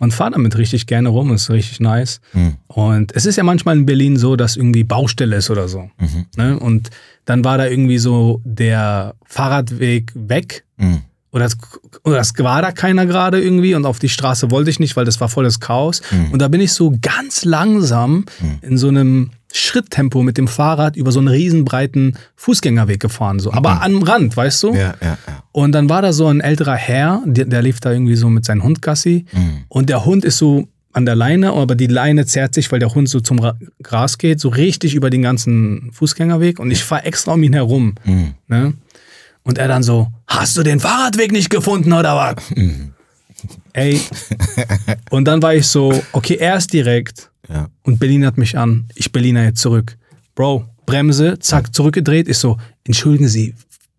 und fahre damit richtig gerne rum, ist richtig nice. Hm. Und es ist ja manchmal in Berlin so, dass irgendwie Baustelle ist oder so. Mhm. Ne? Und dann war da irgendwie so der Fahrradweg weg Hm. Oder es, oder es war da keiner gerade irgendwie und auf die Straße wollte ich nicht, weil das war volles Chaos. Mhm. Und da bin ich so ganz langsam in so einem Schritttempo mit dem Fahrrad über so einen riesenbreiten Fußgängerweg gefahren, so. Aber am Rand, weißt du? Mhm. Ja, ja, ja. Und dann war da so ein älterer Herr, der, der lief da irgendwie so mit seinem Hund Gassi. Mhm. Und der Hund ist so an der Leine, aber die Leine zerrt sich, weil der Hund so zum Ra Gras geht, so richtig über den ganzen Fußgängerweg. Und ich fahre extra um ihn herum. Mhm. Ne? Und er dann so, hast du den Fahrradweg nicht gefunden oder was? Ey. Und dann war ich so, okay, er ist direkt Ja. und Berlin hat mich an. Ich Berliner jetzt zurück. Bro, Bremse, zack, zurückgedreht. Ich so, entschuldigen Sie,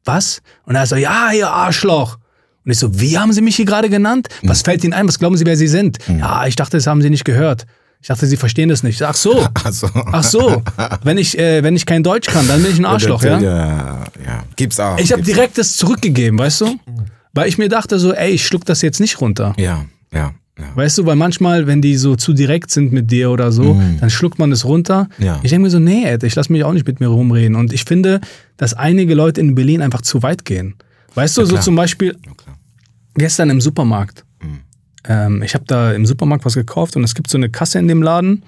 was? Und er so, ja, ihr Arschloch. Und ich so, wie haben Sie mich hier gerade genannt? Was fällt Ihnen ein? Was glauben Sie, wer Sie sind? Ja, ich dachte, das haben Sie nicht gehört. Ich dachte, Sie verstehen das nicht. Ach so. Also. Ach so. Wenn ich, äh, wenn ich kein Deutsch kann, dann bin ich ein Arschloch, ja? Ja, ja. Gibt's auch. Ich habe direkt das zurückgegeben, weißt du? Weil ich mir dachte so, ey, ich schluck das jetzt nicht runter. Ja, ja, ja. Weißt du, weil manchmal, wenn die so zu direkt sind mit dir oder so, dann schluckt man es runter. Ja. Ich denke mir so, nee, Ed, ich lass mich auch nicht mit mir rumreden. Und ich finde, dass einige Leute in Berlin einfach zu weit gehen. Weißt du, so klar. zum Beispiel Ja, gestern im Supermarkt. Ähm, ich habe da im Supermarkt was gekauft und es gibt so eine Kasse in dem Laden,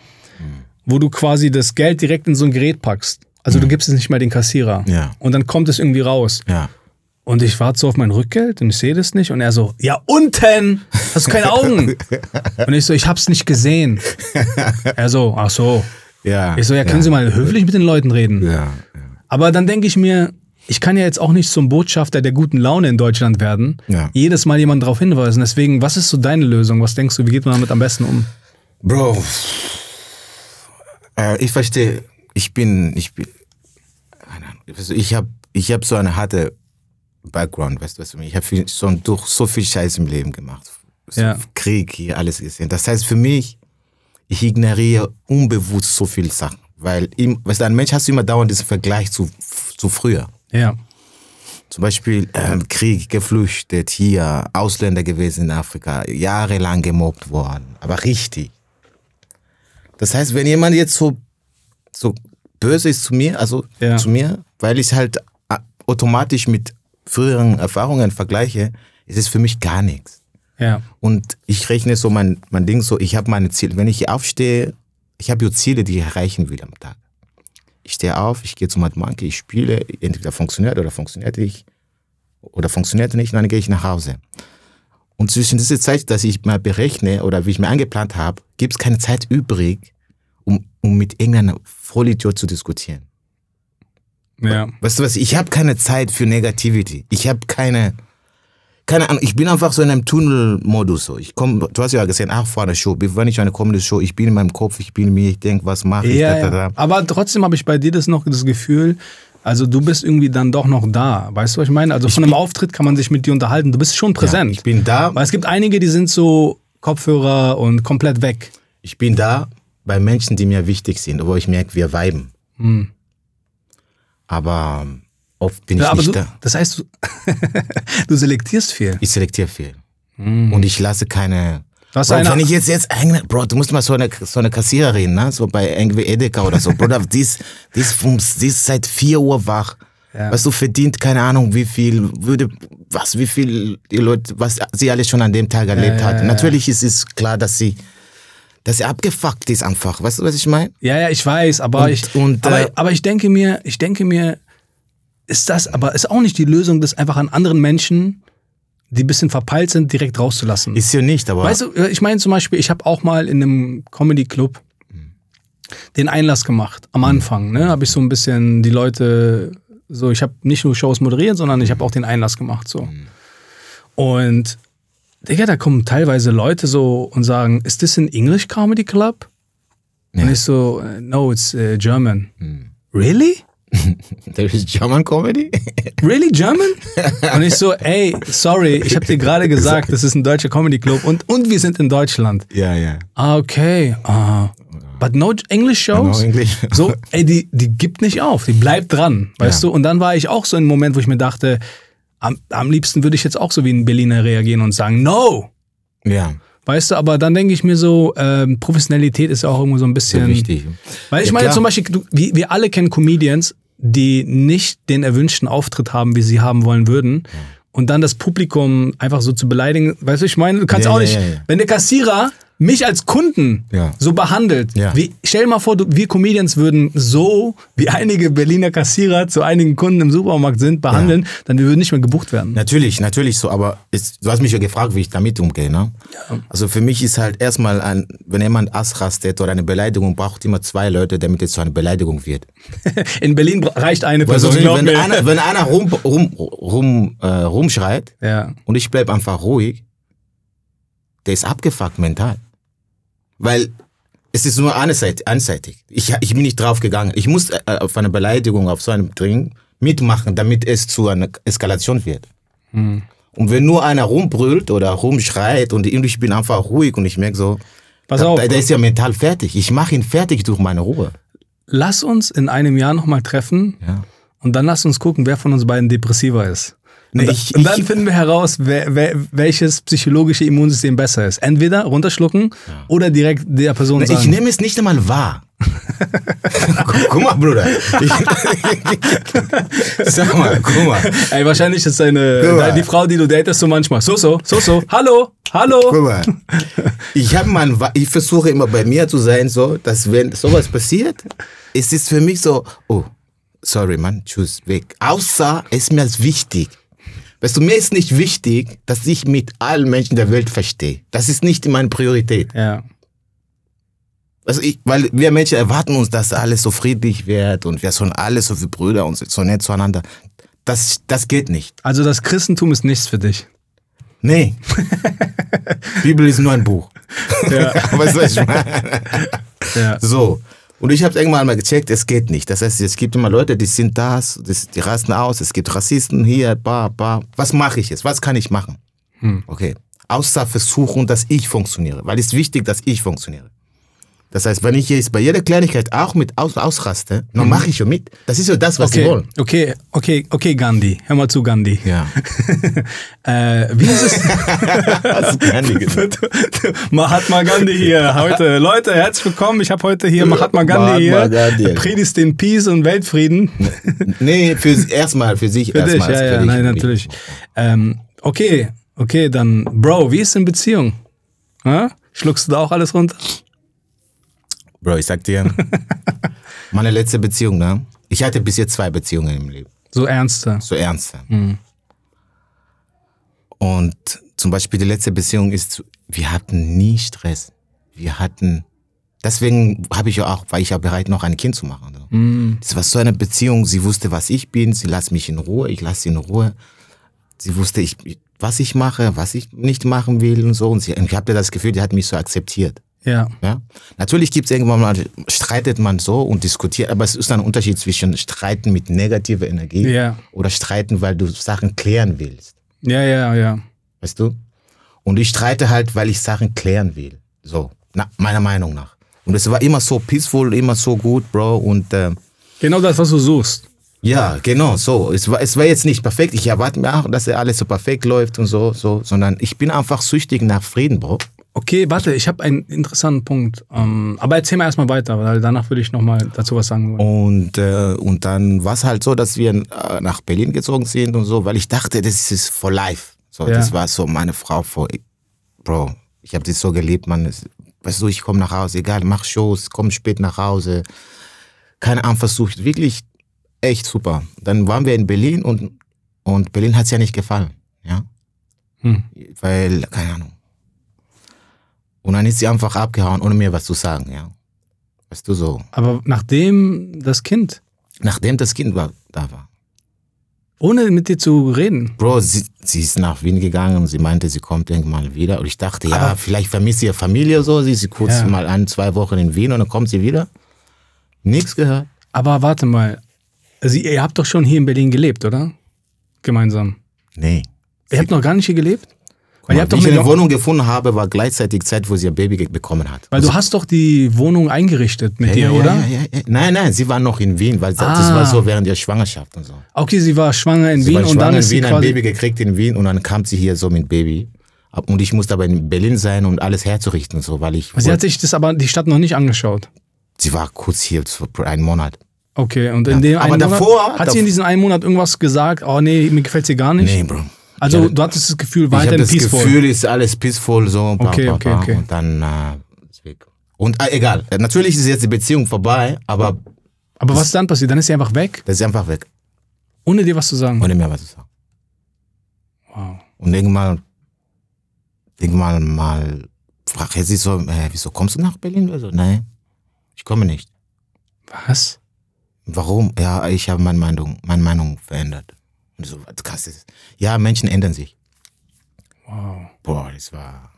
wo du quasi das Geld direkt in so ein Gerät packst. Also du gibst es nicht mal den Kassierer. Ja. Und dann kommt es irgendwie raus. Ja. Und ich warte so auf mein Rückgeld und ich sehe das nicht. Und er so, ja, unten! Hast du keine Augen? und ich so, ich hab's nicht gesehen. Er so, ach so. Ja. Ich so, ja, können ja. Sie mal höflich mit den Leuten reden? Ja, ja. Aber dann denke ich mir, ich kann ja jetzt auch nicht zum Botschafter der guten Laune in Deutschland werden. Ja. Jedes Mal jemanden darauf hinweisen. Deswegen, was ist so deine Lösung? Was denkst du, wie geht man damit am besten um? Bro, äh, ich verstehe, ich bin, ich bin, ich habe ich hab so eine harte Background, weißt du, was ich habe so, durch so viel Scheiß im Leben gemacht. So Ja. Krieg hier, alles gesehen. Das heißt für mich, ich ignoriere unbewusst so viele Sachen. Weil, im, weißt du, ein Mensch hast du immer dauernd diesen Vergleich zu, zu früher. Ja. Zum Beispiel ähm, Krieg, geflüchtet, hier, Ausländer gewesen in Afrika, jahrelang gemobbt worden, aber richtig. Das heißt, wenn jemand jetzt so, so böse ist zu mir, also Ja. zu mir, weil ich halt äh, automatisch mit früheren Erfahrungen vergleiche, ist es für mich gar nichts. Ja. Und ich rechne so mein, mein Ding so, ich habe meine Ziele. Wenn ich aufstehe, ich habe ja Ziele, die ich erreichen will am Tag. Ich stehe auf, ich gehe zum Monkey, ich spiele, entweder funktioniert oder funktioniert nicht. oder funktioniert nicht, dann gehe ich nach Hause. Und zwischen dieser Zeit, dass ich mal berechne oder wie ich mir eingeplant habe, gibt es keine Zeit übrig, um, um mit irgendeinem Vollidiot zu diskutieren. Ja. Weißt du was, ich habe keine Zeit für Negativity. Ich habe keine, keine Ahnung, ich bin einfach so in einem Tunnelmodus. So. Ich komm, du hast ja gesehen, ach, vor der Show, wenn ich eine kommende Show, ich bin in meinem Kopf, ich bin in mir, ich denke, was mache ich, Ja, da, da, da. ja. Aber trotzdem habe ich bei dir das noch das Gefühl, also du bist irgendwie dann doch noch da. Weißt du, was ich meine? Also von einem Auftritt kann man sich mit dir unterhalten. Du bist schon Ja, präsent. ich bin da, Weil es gibt einige, die sind so Kopfhörer und komplett weg. ich bin da bei Menschen, die mir wichtig sind, wo ich merke, wir viben. Hm. Aber oft bin Ja, ich nicht du, da. das heißt, du, du selektierst viel. Ich selektiere viel. Und ich lasse keine. Hast Bro, wenn ich jetzt, jetzt eigene, Bro, du musst mal so eine, so eine Kassiererin, ne? So bei irgendwie Edeka oder so. Bruder, die ist, die ist, vom, die ist seit 4 Uhr wach. Ja. Weißt du, verdient keine Ahnung, wie viel, würde, was, wie viel die Leute, was sie alles schon an dem Tag erlebt ja, hat. Natürlich ist es klar, dass sie, dass sie abgefuckt ist einfach. Weißt du, was ich meine? Ja, ja, ich weiß, aber Und- ich, und, aber, äh, aber ich denke mir, ich denke mir, ist das, aber ist auch nicht die Lösung, das einfach an anderen Menschen, die ein bisschen verpeilt sind, direkt rauszulassen. Ist ja nicht, aber. Weißt du, äh, ich meine zum Beispiel, ich habe auch mal in einem Comedy-Club den Einlass gemacht. Am Anfang, ne, habe ich so ein bisschen die Leute, so, ich habe nicht nur Shows moderiert, sondern ich habe auch den Einlass gemacht, so. Und, Digga, da kommen teilweise Leute so und sagen, ist das ein English Comedy Club? Und Ja. ich so, no, it's äh, German. Really? There is German Comedy? Really German? Und ich so, ey, sorry, ich habe dir gerade gesagt, das ist ein deutscher Comedy Club und, und wir sind in Deutschland. ja, ja. Ah, okay. Ah. But no English shows? No English. So, ey, die, die gibt nicht auf, die bleibt dran, weißt Ja. du? Und dann war ich auch so in einem Moment, wo ich mir dachte, am, am liebsten würde ich jetzt auch so wie ein Berliner reagieren und sagen, no! Ja, Weißt du, aber dann denke ich mir so, ähm, Professionalität ist ja auch irgendwo so ein bisschen. sehr wichtig. Weil ich Ja, meine klar. zum Beispiel, du, wir, wir alle kennen Comedians, die nicht den erwünschten Auftritt haben, wie sie haben wollen würden. Und dann das Publikum einfach so zu beleidigen. Weißt du, ich meine, du kannst Ja, auch nicht, wenn der Kassierer mich als Kunden Ja. so behandelt. Ja. Wie, stell dir mal vor, du, wir Comedians würden so, wie einige Berliner Kassierer zu einigen Kunden im Supermarkt sind, behandeln, dann wir würden nicht mehr gebucht werden. Natürlich, natürlich so, aber ist, du hast mich ja gefragt, wie ich damit umgehe, ne? Also für mich ist halt erstmal, ein, wenn jemand ausrastet oder eine Beleidigung, braucht immer zwei Leute, damit es zu einer Beleidigung wird. In Berlin reicht eine Person, glaub wenn, mir. einer, wenn einer rum, rum, rum, äh, rumschreit Ja. und ich bleib einfach ruhig, der ist abgefuckt mental. Weil es ist nur einseitig. einseitig. Ich, ich bin nicht drauf gegangen. Ich muss äh, auf eine Beleidigung, auf so einem Ding mitmachen, damit es zu einer Eskalation wird. Hm. Und wenn nur einer rumbrüllt oder rumschreit und ich bin einfach ruhig und ich merke so, Pass der, auf. der ist ja mental fertig. Ich mache ihn fertig durch meine Ruhe. Lass uns in einem Jahr nochmal treffen Ja. und dann lass uns gucken, wer von uns beiden depressiver ist. Und, Nee, ich- und dann ich- finden wir heraus, wer, wer, welches psychologische Immunsystem besser ist. Entweder runterschlucken oder direkt der Person Ich sagen. nehme es nicht einmal wahr. guck, guck mal, Bruder. Ich, sag mal, guck mal. Ey, wahrscheinlich ist deine, die Frau, die du datest, so manchmal. So, so, so, so. Hallo, hallo. Guck mal. Ich, hab mal, ein Wa- ich versuche immer bei mir zu sein, so, dass wenn sowas passiert, es ist für mich so, oh, sorry, Mann, tschüss, weg. Außer es ist mir wichtig. Weißt du, mir ist nicht wichtig, dass ich mit allen Menschen der Welt verstehe. Das ist nicht meine Priorität. Ja. Also ich, weil wir Menschen erwarten uns, dass alles so friedlich wird und wir sind alle so wie Brüder und so nett zueinander. Das, das geht nicht. Also das Christentum ist nichts für dich. Nee. Bibel ist nur ein Buch. Ja. weißt du, was ich meine? Ja. So. Und ich habe irgendwann mal gecheckt, es geht nicht. Das heißt, es gibt immer Leute, die sind das, die rasten aus, es gibt Rassisten hier, ba, ba. Was mache ich jetzt? Was kann ich machen? Okay. Außer versuchen, dass ich funktioniere. Weil es ist wichtig, dass ich funktioniere. Das heißt, wenn ich jetzt bei jeder Kleinigkeit auch mit aus, ausraste, dann mache ich ja mit. Das ist ja das, was sie Okay, wollen. okay, okay, okay, Gandhi. Hör mal zu, Gandhi. Ja. Äh, wie ist es? Kann ich gesagt? Mahatma Gandhi hier heute. Leute, herzlich willkommen. Ich habe heute hier Mahatma Gandhi Mahatma hier. Gandhi. Predigt den Peace und Weltfrieden. Nee, für erstmal für sich Für dich, erstmal. ja, für ja, dich. nein, natürlich. Ähm, okay, okay, dann, Bro, wie ist in Beziehung? Ha? Schluckst du da auch alles runter? Bro, ich sag dir, meine letzte Beziehung, ne? Ich hatte bis jetzt zwei Beziehungen im Leben. So ernste. So ernste. Mhm. Und zum Beispiel die letzte Beziehung ist, wir hatten nie Stress. Wir hatten, deswegen habe ich ja auch, war ich ja bereit, noch ein Kind zu machen. So. Mm. Das war so eine Beziehung, sie wusste, was ich bin, sie lässt mich in Ruhe, ich lasse sie in Ruhe. Sie wusste, ich, was ich mache, was ich nicht machen will und so. Und sie, ich habe das Gefühl, die hat mich so akzeptiert. Ja. Ja? Natürlich gibt es irgendwann mal, streitet man so und diskutiert, aber es ist ein Unterschied zwischen Streiten mit negativer Energie Ja. oder Streiten, weil du Sachen klären willst. Ja, ja, ja. Weißt du? Und ich streite halt, weil ich Sachen klären will. So, na, meiner Meinung nach. Und es war immer so peaceful, immer so gut, Bro. Und äh, Genau das, was du suchst. ja, genau, so. Es war, es war jetzt nicht perfekt. Ich erwarte mir auch, dass alles so perfekt läuft und so, so, sondern ich bin einfach süchtig nach Frieden, Bro. Okay, warte, ich habe einen interessanten Punkt. Ähm, aber erzähl mal erstmal weiter, weil danach würde ich nochmal dazu was sagen wollen. Und, äh, und dann war es halt so, dass wir äh, nach Berlin gezogen sind und so, weil ich dachte, das ist for life. So, Ja. das war so meine Frau vor, Bro, ich habe sie so geliebt, man. Es, weißt du, ich komme nach Hause, egal, mach Shows, komm spät nach Hause. Keine Anversucht, wirklich echt super. Dann waren wir in Berlin und, und Berlin hat's ja nicht gefallen, ja. Hm. Weil, keine Ahnung. Und dann ist sie einfach abgehauen, ohne mir was zu sagen, ja. Weißt du, so. Aber nachdem das Kind, Nachdem das Kind war, da war. ohne mit dir zu reden, Bro, sie, sie ist nach Wien gegangen und sie meinte, sie kommt irgendwann wieder. Und ich dachte, ja, Aber- vielleicht vermisst sie ihre Familie so. Sie ist kurz Ja. mal ein, zwei Wochen in Wien und dann kommt sie wieder. Nichts gehört. aber warte mal, also ihr habt doch schon hier in Berlin gelebt, oder? Gemeinsam. Nee. Ihr habt noch gar nicht hier gelebt? Weil, ihr Weil ich eine Wohnung gefunden habe, war gleichzeitig Zeit, wo sie ein Baby bekommen hat. weil du hast doch die Wohnung eingerichtet mit ja, dir, ja, oder? Ja, ja, ja. Nein, nein, sie war noch in Wien, weil das Ah. war so während der Schwangerschaft und so. Okay, sie war schwanger in Sie Wien war und schwanger dann ist in sie Wien, ein. Baby gekriegt in Wien und dann kam sie hier so mit Baby. Ab- Und ich musste aber in Berlin sein, um alles herzurichten und so, weil ich. Sie hat sich das aber die Stadt noch nicht angeschaut. sie war kurz hier, so einen Monat. Okay, und in dem Aber einen davor- Monat, hat sie in diesem einen Monat irgendwas gesagt, oh nee, mir gefällt sie gar nicht? Nee, Bro. Also hab- du hattest das Gefühl, weiterhin das peaceful. Gefühl, ist alles peaceful so. Bla, Okay, bla, okay, bla. okay. Und dann äh. Und äh, egal. Natürlich ist jetzt die Beziehung vorbei, aber aber was ist dann passiert? Dann ist sie einfach weg, das ist einfach weg, ohne dir was zu sagen. ohne mehr was zu sagen. Wow. Und irgendwann, irgendwann mal fragt sie so, äh, wieso kommst du nach Berlin? Also, nein, ich komme nicht. Was? Warum? Ja, ich habe meine Meinung, meine Meinung verändert. Und so, du das? Ja, Menschen ändern sich. Wow. Boah, das war.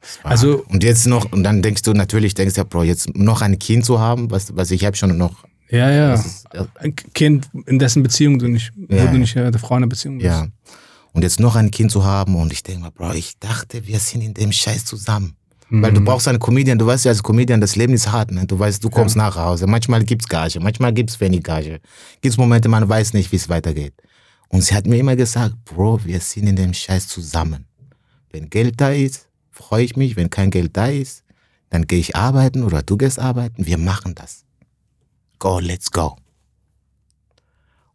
Das war Also- und jetzt noch, und dann denkst du natürlich, denkst du, Bro, jetzt noch ein Kind zu haben, was, was ich habe schon noch. Ja, ja. Ist, ja, Ein Kind, in dessen Beziehung du nicht, wo Ja. du nicht äh, der Frau in der Beziehung bist. ja. Und jetzt noch ein Kind zu haben und ich denke mal, Bro, ich dachte, wir sind in dem Scheiß zusammen. Weil Mhm. du brauchst einen Comedian, du weißt ja als Comedian, das Leben ist hart, ne? Du weißt, du kommst nach Hause. Manchmal gibt's Gage, manchmal gibt's wenig Gage. Gibt's Momente, man weiß nicht, wie es weitergeht. Und sie hat mir immer gesagt, Bro, wir sind in dem Scheiß zusammen. Wenn Geld da ist, freue ich mich. Wenn kein Geld da ist, dann gehe ich arbeiten oder du gehst arbeiten. Wir machen das. Go, let's go.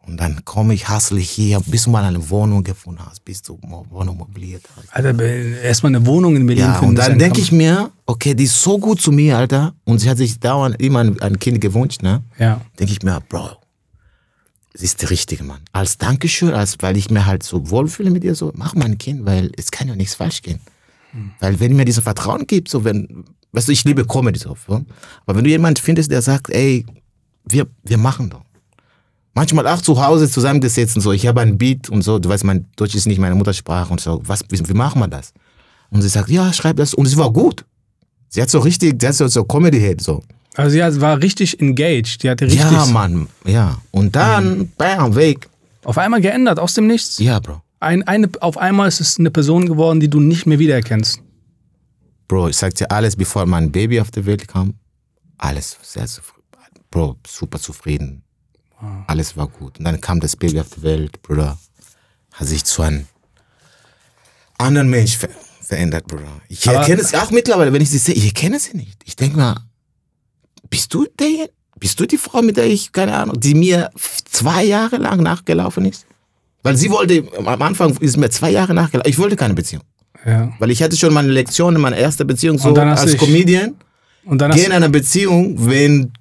Und dann komme ich, hustle ich hier, bis du mal eine Wohnung gefunden hast, bis du eine Wohnung mobiliert hast. Alter, erstmal eine Wohnung in Berlin Ja, und dann denke ich mir, okay, die ist so gut zu mir, Alter. Und sie hat sich dauernd immer ein, ein Kind gewünscht, ne? Ja. Denke ich mir, Bro, sie ist der richtige Mann. Als Dankeschön, als weil ich mir halt so wohlfühle mit ihr, so, mach mal ein Kind, weil es kann ja nichts falsch gehen. Weil wenn mir dieses Vertrauen gibt, so wenn, weißt du, ich liebe Comedy so, so. aber wenn du jemanden findest, der sagt, ey, wir, wir machen doch. Manchmal auch zu Hause zusammengesetzt und so, ich habe ein Beat und so, du weißt, mein Deutsch ist nicht meine Muttersprache und so, was, wie, wie machen wir das? Und sie sagt, ja, schreib das, und es war gut. Sie hat so richtig, sie hat so, so Comedy-Head, so. Also sie war richtig engaged. Die hatte richtig Ja, Mann, ja. Und dann, bam, weg. auf einmal geändert, aus dem Nichts. Ja, Bro. Ein, eine, auf einmal ist es eine Person geworden, die du nicht mehr wiedererkennst. Bro, ich sag dir alles, bevor mein Baby auf die Welt kam. Alles sehr zufrieden. Bro, super zufrieden. Alles war gut. Und dann kam das Baby auf die Welt, Bruder. Hat sich zu einem anderen Mensch ver verändert, Bruder. Ich erkenne es auch mittlerweile, wenn ich sie sehe, ich erkenne sie nicht. Ich denke mal, bist du der, bist du die Frau, mit der ich, keine Ahnung, die mir zwei Jahre lang nachgelaufen ist? Weil sie wollte, am Anfang ist mir zwei Jahre nachgelaufen. Ich wollte keine Beziehung. Ja. Weil ich hatte schon meine Lektion in meiner ersten Beziehung so Und dann hast als Comedian. Und dann, Geh in eine Beziehung, wenn,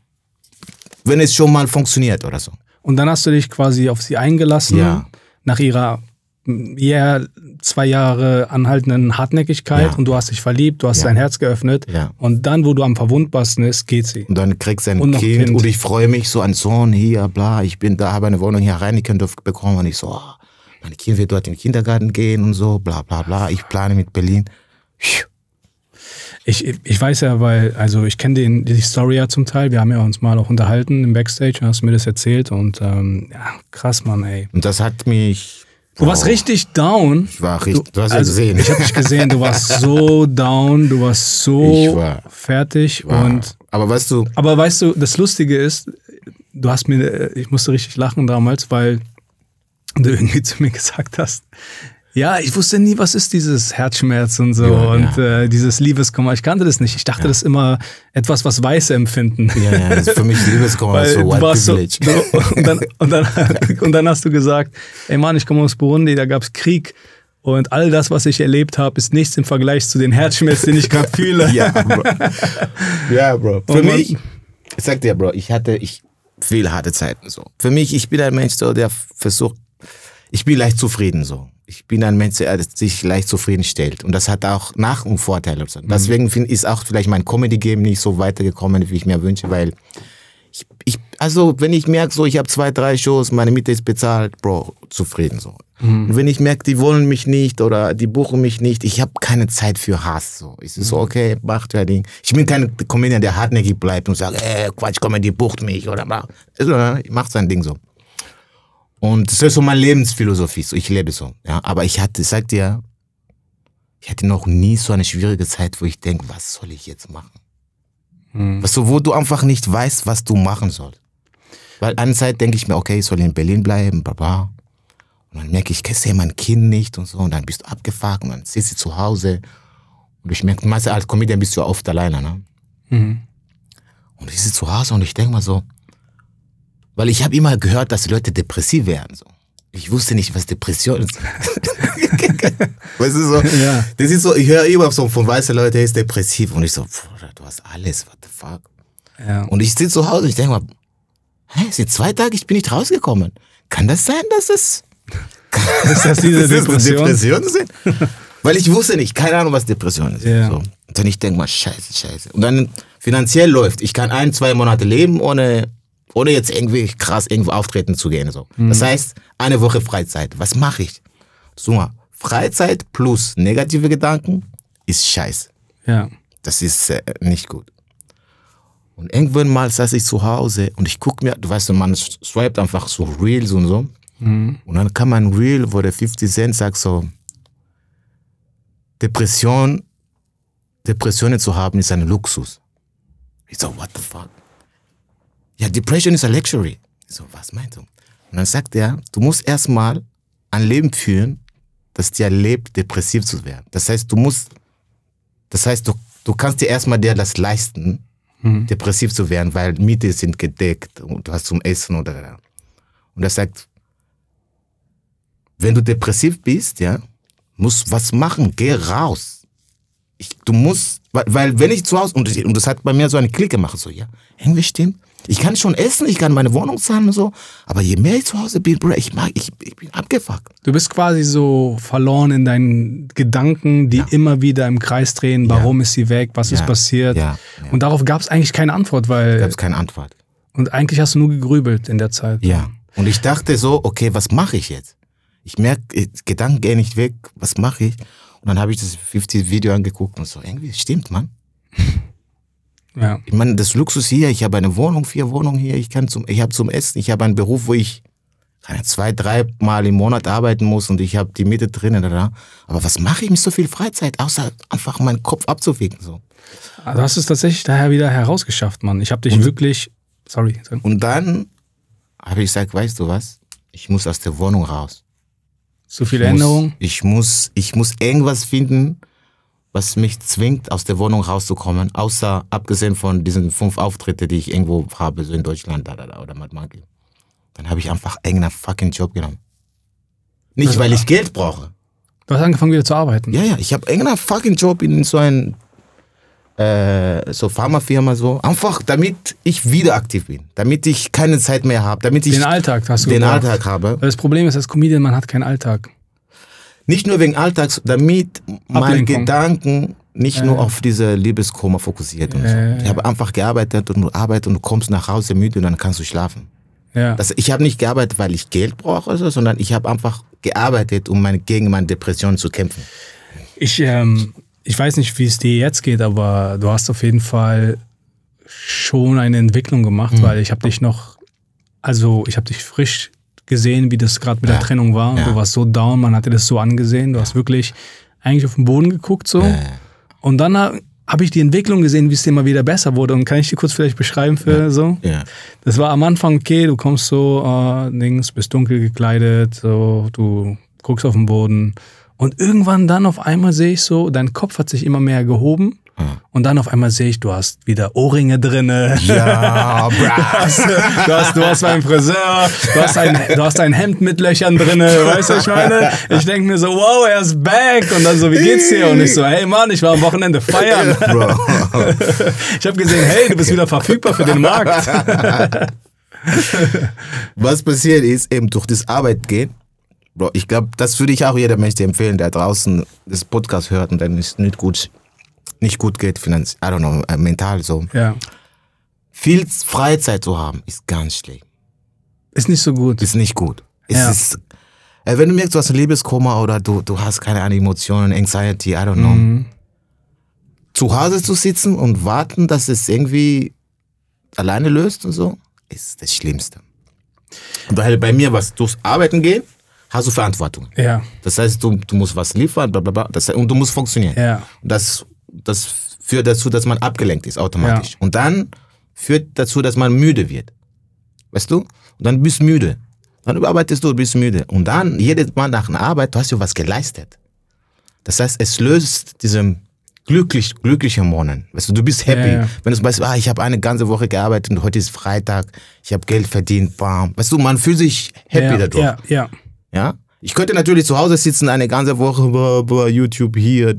wenn es schon mal funktioniert oder so. und dann hast du dich quasi auf sie eingelassen. Ja. Nach ihrer, ja, zwei Jahre anhaltenden Hartnäckigkeit Ja. und du hast dich verliebt, du hast Ja. dein Herz geöffnet Ja. und dann, wo du am verwundbarsten ist, geht sie. Und dann kriegst du ein kind, Kind. und ich freue mich so, ein Sohn hier, bla, ich bin da, habe eine Wohnung hier rein, ich könnte bekommen und ich so, oh, mein Kind wird dort in den Kindergarten gehen und so, bla bla bla, ich plane mit Berlin. Ich, ich weiß ja, weil, also ich kenne den- die Story ja zum Teil, wir haben ja uns mal auch unterhalten im Backstage, und hast mir das erzählt und ähm, ja, krass, Mann, ey. Und das hat mich... Du warst Wow. richtig down. Ich war richtig, du, hast ja also, gesehen. Ich habe dich gesehen, du warst so down, du warst so Ich war- fertig War- und aber weißt du, Aber weißt du, das Lustige ist, du hast mir, äh, ich musste richtig lachen damals, weil du irgendwie zu mir gesagt hast, ja, ich wusste nie, was ist dieses Herzschmerz und so Ja, und ja. Äh, dieses Liebeskummer. Ich kannte das nicht. Ich dachte, das ist immer etwas, was Weiße empfinden. ja, ja, das ist für mich Liebeskummer, so white warst so, privilege. und, dann, und, dann, und dann hast du gesagt, ey Mann, ich komme aus Burundi, da gab's Krieg und all das, was ich erlebt habe, ist nichts im Vergleich zu den Herzschmerz, den ich gerade fühle. ja, Bro. Ja, Bro. Für Mann. mich, ich sag dir, Bro, ich hatte ich viele harte Zeiten so. Für mich, ich bin ein Mensch, so, der versucht, ich bin leicht zufrieden so. Ich bin ein Mensch, der sich leicht zufrieden stellt. Und das hat auch Nach- und Vorteile. Mhm. Deswegen find, ist auch vielleicht mein Comedy-Game nicht so weitergekommen, wie ich mir wünsche, weil ich, ich also wenn ich merke, so ich habe zwei, drei Shows, meine Miete ist bezahlt, Bro, zufrieden so. Und wenn ich merke, die wollen mich nicht oder die buchen mich nicht, ich habe keine Zeit für Hass. So. Ich so, okay, macht dein Ding. Ich bin kein Comedian, der hartnäckig bleibt und sagt, äh, Quatsch, Comedy bucht mich oder bla. Also, ich mach sein Ding so. Und das ist so meine Lebensphilosophie. So, ich lebe so. Ja, aber ich hatte, ich sag dir, ich hatte noch nie so eine schwierige Zeit, wo ich denke, was soll ich jetzt machen? Hm. Weißt du, wo du einfach nicht weißt, was du machen sollst. Weil eine Zeit denke ich mir, okay, ich soll in Berlin bleiben, baba. Und dann merke ich, ich sehe mein Kind nicht und so. Und dann bist du abgefuckt und dann sitzt du zu Hause. Und ich merke, als Comedian bist du ja oft alleine, ne? Mhm. Und ich sitze zu Hause und ich denke mal so, weil ich habe immer gehört, dass Leute depressiv werden. So. Ich wusste nicht, was Depression ist. weißt du so? Ja. Das ist so, ich höre immer so von weißen Leuten, er ist depressiv. Und ich so, Bruder, du hast alles, what the fuck. Ja. Und ich sitze zu Hause und ich denke mal, hä, sind zwei Tage, ich bin nicht rausgekommen. Kann das sein, dass es Ist das diese dass es Depression? Depressionen sind? Weil ich wusste nicht, keine Ahnung, was Depression ist. Ja. So. Und dann ich denke mal, scheiße, scheiße. Und dann finanziell läuft. Ich kann ein, zwei Monate leben, ohne, ohne jetzt irgendwie krass irgendwo auftreten zu gehen. So. Mhm. Das heißt, eine Woche Freizeit. Was mache ich? So mal, Freizeit plus negative Gedanken ist scheiße. Ja. Das ist äh, nicht gut. Und irgendwann mal saß ich zu Hause und ich guck mir, du weißt, man swiped einfach so Reels und so. Und dann kam ein Reel, wo der 50 Cent sagt so, Depression, Depressionen zu haben ist ein Luxus. Ich so, what the fuck? Ja, Depression is a luxury. Ich so, was meinst du? Und dann sagt er, du musst erstmal ein Leben führen, das dir erlebt, depressiv zu werden. Das heißt, du musst, das heißt, du, du kannst dir erstmal dir das leisten, depressiv zu werden, weil Miete sind gedeckt und du hast zum Essen oder. Und er sagt, wenn du depressiv bist, ja, musst was machen, geh raus. Ich, du musst, weil, weil wenn ich zu Hause, und, und das hat bei mir so eine Klick gemacht, so, ja, irgendwie stimmt. Ich kann schon essen, ich kann meine Wohnung zahlen und so, aber je mehr ich zu Hause bin, Bro, ich mag, ich, ich bin abgefuckt. Du bist quasi so verloren in deinen Gedanken, die immer wieder im Kreis drehen. Warum ist sie weg? Was ist Ja. passiert? Ja. Ja. Und darauf gab es eigentlich keine Antwort, weil. Gab es keine Antwort. Und eigentlich hast du nur gegrübelt in der Zeit. Ja. Und ich dachte so, okay, was mache ich jetzt? Ich merke, Gedanken gehen nicht weg, was mache ich? Und dann habe ich das 50-Video angeguckt und so, irgendwie stimmt, man. Ja. Ich meine, das Luxus hier, ich habe eine Wohnung, vier Wohnungen hier, ich kann zum, ich habe zum Essen, ich habe einen Beruf, wo ich zwei, drei Mal im Monat arbeiten muss und ich habe die Miete drinnen. Da. Aber was mache ich mit so viel Freizeit, außer einfach meinen Kopf abzuwicken? So. Du hast es tatsächlich daher wieder herausgeschafft, Mann. Ich habe dich wirklich. Sorry. Und dann habe ich gesagt, weißt du was? Ich muss aus der Wohnung raus. Zu viele Ich muss- Änderungen. Ich muss, ich muss irgendwas finden, was mich zwingt, aus der Wohnung rauszukommen, außer abgesehen von diesen fünf Auftritte, die ich irgendwo habe, so in Deutschland da, da, da, oder mit Monkey. Dann habe ich einfach irgendeinen fucking Job genommen. Nicht, Also, weil ich Geld brauche. Du hast angefangen wieder zu arbeiten. Ja, ja, ich habe irgendeinen fucking Job in so ein äh, so Pharmafirma so, einfach damit ich wieder aktiv bin, damit ich keine Zeit mehr habe, damit ich Den Alltag hast du den gebraucht. Alltag habe. Weil Das Problem ist, als Comedian, man hat keinen Alltag. Nicht nur wegen Alltags, damit meine. Gedanken nicht nur auf diese Liebeskoma fokussiert. Und so. Ich habe einfach gearbeitet und du arbeitest und du kommst nach Hause müde und dann kannst du schlafen. Ja. Das, ich habe nicht gearbeitet, weil ich Geld brauche, oder so, sondern ich habe einfach gearbeitet, um meine, gegen meine Depression zu kämpfen. Ich, ähm, ich weiß nicht, wie es dir jetzt geht, aber du hast auf jeden Fall schon eine Entwicklung gemacht, Mhm. weil ich habe dich noch, also ich habe dich frisch gesehen, wie das gerade mit Ja. der Trennung war. Ja. Du warst so down, man hat dir das so angesehen. Du hast wirklich eigentlich auf den Boden geguckt so. Und dann ha- habe ich die Entwicklung gesehen, wie es dir mal wieder besser wurde. Und kann ich dir kurz vielleicht beschreiben für so? Das war am Anfang okay, du kommst so, äh, Dings, bist dunkel gekleidet, so, du guckst auf den Boden. Und irgendwann dann auf einmal sehe ich so, dein Kopf hat sich immer mehr gehoben. Und dann auf einmal sehe ich, du hast wieder Ohrringe drinne. Ja, bra. Du hast, du hast beim Friseur, du hast, ein, du hast ein Hemd mit Löchern drinne, weißt du, was ich meine? Ich denke mir so, wow, er ist back. Und dann so, wie geht's dir? Und ich so, hey Mann, ich war am Wochenende feiern. Bro. Ich habe gesehen, hey, du bist wieder verfügbar für den Markt. Was passiert ist, eben durch das Arbeit gehen, Bro, ich glaube, das würde ich auch jeder Mensch empfehlen, der draußen das Podcast hört und dann ist nicht gut, nicht gut geht, finanziell, I don't know, äh, mental so. Ja, Viel Freizeit zu haben, ist ganz schlecht. ist nicht so gut. Ist nicht gut. Ja. ist, äh, wenn du merkst, du hast ein Liebeskoma oder du, du hast keine Ahnung, Emotionen, Anxiety, I don't know. Mhm. Zu Hause zu sitzen und warten, dass es irgendwie alleine löst und so, ist das Schlimmste. Weil bei mir, was durchs Arbeiten gehen, hast du Verantwortung. Ja, Das heißt, du, du musst was liefern, bla bla bla, das, und du musst funktionieren. ja, Und das, das führt dazu, dass man abgelenkt ist, automatisch. Und dann führt dazu, dass man müde wird. Weißt du? Und dann bist du müde. Dann überarbeitest du, bist müde. Und dann, jedes Mal nach einer Arbeit, du hast ja was geleistet. Das heißt, es löst diesen glücklich, glücklichen Morgen. Weißt du, du bist happy. Ja, ja. Wenn du weißt, ah, ich habe eine ganze Woche gearbeitet und heute ist Freitag, ich habe Geld verdient, bam. Weißt du, man fühlt sich happy ja, dadurch. ja, ja. Ja? Ich könnte natürlich zu Hause sitzen, eine ganze Woche bei YouTube hier,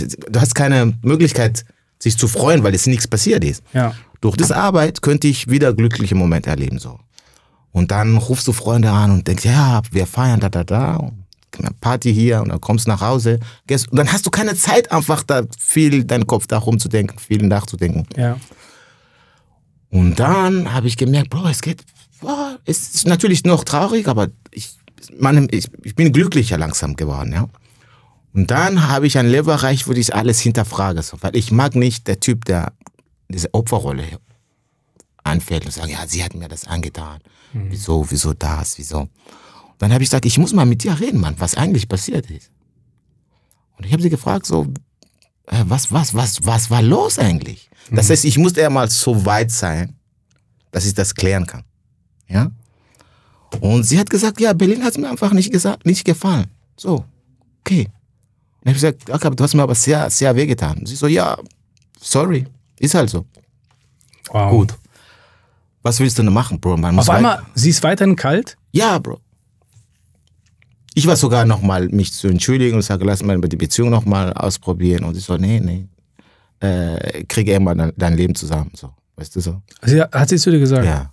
ist- Du hast keine Möglichkeit, sich zu freuen, weil es nichts passiert ist. ja. Durch diese Arbeit könnte ich wieder glückliche Momente erleben. So. Und dann rufst du Freunde an und denkst, ja, wir feiern da, da, da. Party hier und dann kommst du nach Hause. gehst- Und dann hast du keine Zeit, einfach da viel deinen Kopf da rumzudenken, viel nachzudenken. ja. Und dann habe ich gemerkt, Bro, es geht, boah, es ist natürlich noch traurig, aber ich, man, ich, ich bin glücklicher langsam geworden, ja. Und dann habe ich ein Level erreicht, wo ich alles hinterfrage, so, weil ich mag nicht der Typ, der diese Opferrolle anfällt und sagt, ja, sie hat mir das angetan. Wieso, wieso das, wieso? Und dann habe ich gesagt, ich muss mal mit dir reden, Mann, was eigentlich passiert ist. Und ich habe sie gefragt, so, äh, was, was, was, was war los eigentlich? Das heißt, ich musste ja mal so weit sein, dass ich das klären kann. Ja? Und sie hat gesagt, ja, Berlin hat mir einfach nicht gesagt, nicht gefallen. So, okay. Und ich habe gesagt, okay, du hast mir aber sehr, sehr wehgetan. Und sie so, ja, sorry, ist halt so. Wow. Gut. Was willst du denn machen, Bro? Man muss Auf einmal, sie ist weiterhin kalt? ja, Bro. Ich war sogar noch mal mich zu entschuldigen und sage, lass mal die Beziehung noch mal ausprobieren. Und ich so, nee, nee, äh, kriege irgendwann dein, dein Leben zusammen. So, weißt du so? Sie, hat sie zu dir gesagt? Ja.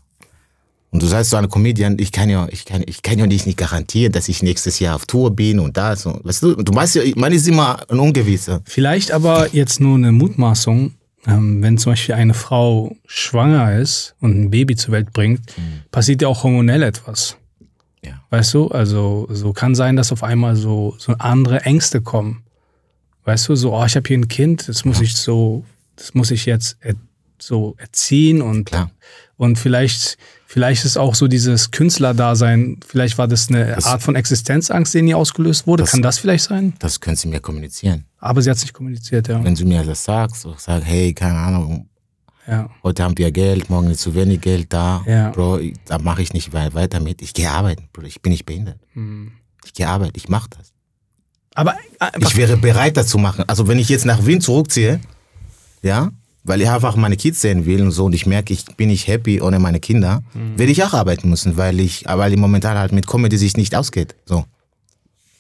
Und du sagst so eine Comedian, ich kann ja, ich kann, ich kann ja nicht, nicht garantieren, dass ich nächstes Jahr auf Tour bin und das. Und, weißt du, du weißt ja, man ist immer ein Ungewisser. Vielleicht aber jetzt nur eine Mutmaßung. Ähm, wenn zum Beispiel eine Frau schwanger ist und ein Baby zur Welt bringt, passiert ja auch hormonell etwas. Ja. Weißt du? Also so kann sein, dass auf einmal so, so andere Ängste kommen. Weißt du, so, oh, ich habe hier ein Kind, das muss ich so, das muss ich jetzt er, so erziehen und, Klar. Und vielleicht, vielleicht ist auch so dieses Künstlerdasein, vielleicht war das eine Das- Art von Existenzangst, die nie ausgelöst wurde. Das- kann das vielleicht sein? Das können sie mir kommunizieren. Aber sie hat es nicht kommuniziert, ja. Wenn du mir das sagst, so sag, hey, keine Ahnung, ja. heute haben wir Geld, morgen ist zu wenig Geld da. Ja. Bro, ich- da mache ich nicht wei- weiter mit. Ich gehe arbeiten, Bro. Ich bin nicht behindert. Hm. Ich gehe arbeiten, ich mache das. Aber äh, Ich wäre bereit, das zu machen. Also wenn ich jetzt nach Wien zurückziehe, ja, weil ich einfach meine Kids sehen will und so und ich merke, ich bin nicht happy ohne meine Kinder, werde ich auch arbeiten müssen, weil ich, weil ich momentan halt mit Comedy sich nicht ausgeht. So.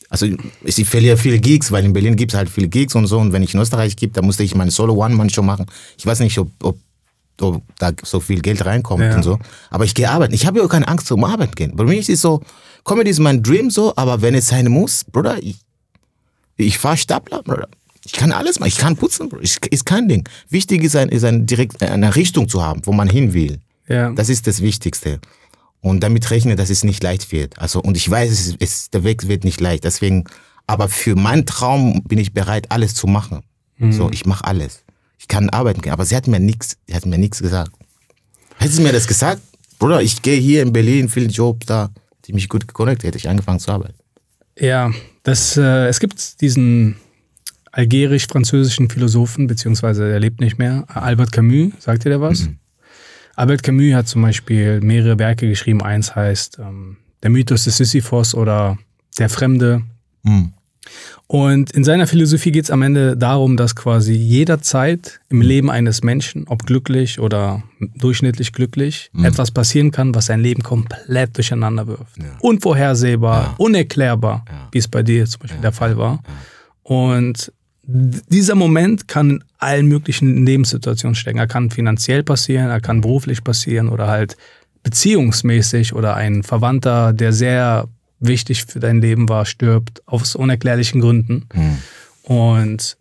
Also ich, ich verliere viele Gigs, weil in Berlin gibt es halt viele Gigs und so und wenn ich in Österreich gibt, dann musste ich meine Solo One-Man-Show machen. Ich weiß nicht, ob, ob ob da so viel Geld reinkommt Ja. und so. Aber ich gehe arbeiten. Ich habe ja auch keine Angst zum Arbeiten gehen. Bei mir ist es so, Comedy ist mein Dream so, aber wenn es sein muss, Bruder, ich, ich fahre Stapler, Bruder. Ich kann alles machen. Ich kann putzen. Ich, ist kein Ding. Wichtig ist, ein, ist ein direkt eine Richtung zu haben, wo man hin will. Ja. Das ist das Wichtigste. Und damit rechne, dass es nicht leicht wird. Also, und ich weiß, es, es, der Weg wird nicht leicht. Deswegen, aber für meinen Traum bin ich bereit, alles zu machen. So, ich mache alles. Ich kann arbeiten gehen. Aber sie hat mir nichts, sie hat mir nichts gesagt. Hätte sie mir das gesagt, Bruder, ich gehe hier in Berlin, viele Jobs da, die mich gut geconnectet, hätte ich angefangen zu arbeiten. Ja, das, äh, es gibt diesen algerisch-französischen Philosophen, beziehungsweise er lebt nicht mehr, Albert Camus, sagt ihr der was? Albert Camus hat zum Beispiel mehrere Werke geschrieben. Eins heißt ähm, Der Mythos des Sisyphos oder Der Fremde. Mhm. Und in seiner Philosophie geht es am Ende darum, dass quasi jederzeit im Leben eines Menschen, ob glücklich oder durchschnittlich glücklich, etwas passieren kann, was sein Leben komplett durcheinander wirft. Unvorhersehbar, unerklärbar, wie es bei dir zum Beispiel der Fall war. Und dieser Moment kann in allen möglichen Lebenssituationen stecken. Er kann finanziell passieren, er kann beruflich passieren oder halt beziehungsmäßig oder ein Verwandter, der sehr wichtig für dein Leben war, stirbt aus unerklärlichen Gründen. Und